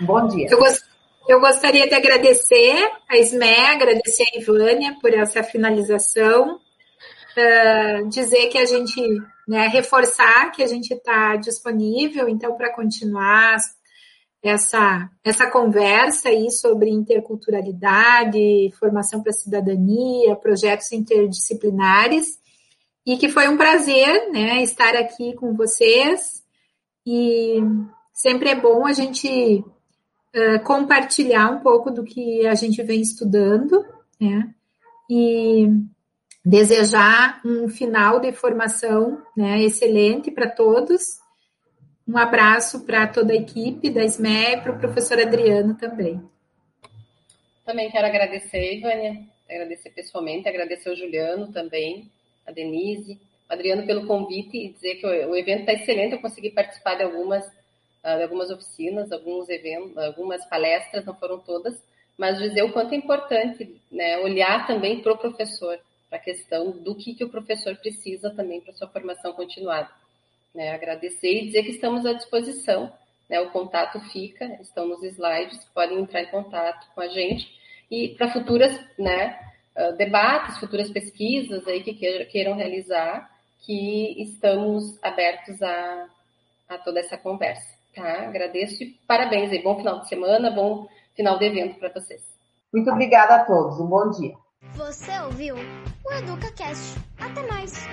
Um bom dia. Eu gost... Eu gostaria de agradecer a SME, agradecer a Ivânia por essa finalização, uh, dizer que a gente, né, reforçar que a gente está disponível, então, para continuar essa, essa conversa aí sobre interculturalidade, formação para cidadania, projetos interdisciplinares, e que foi um prazer né, estar aqui com vocês. E sempre é bom a gente uh, compartilhar um pouco do que a gente vem estudando, né? E desejar um final de formação né, excelente para todos um abraço para toda a equipe da SME e para o professor Adriano também. Também quero agradecer, Ivânia, agradecer pessoalmente, agradecer ao Juliano também, a Denise, Adriano pelo convite e dizer que o, evento está excelente, eu consegui participar de algumas, de algumas oficinas, alguns eventos, algumas palestras, não foram todas, mas dizer o quanto é importante né, olhar também para o professor, para a questão do que, que o professor precisa também para sua formação continuada. Né, agradecer e dizer que estamos à disposição. Né, o contato fica, estão nos slides, podem entrar em contato com a gente. E para futuras né, ah, debates, futuras pesquisas aí que queiram realizar, que estamos abertos a, a toda essa conversa. Tá? Agradeço e parabéns aí. Bom final de semana, bom final de evento para vocês. Muito obrigada a todos. Um bom dia. Você ouviu o EducaCast. Até mais.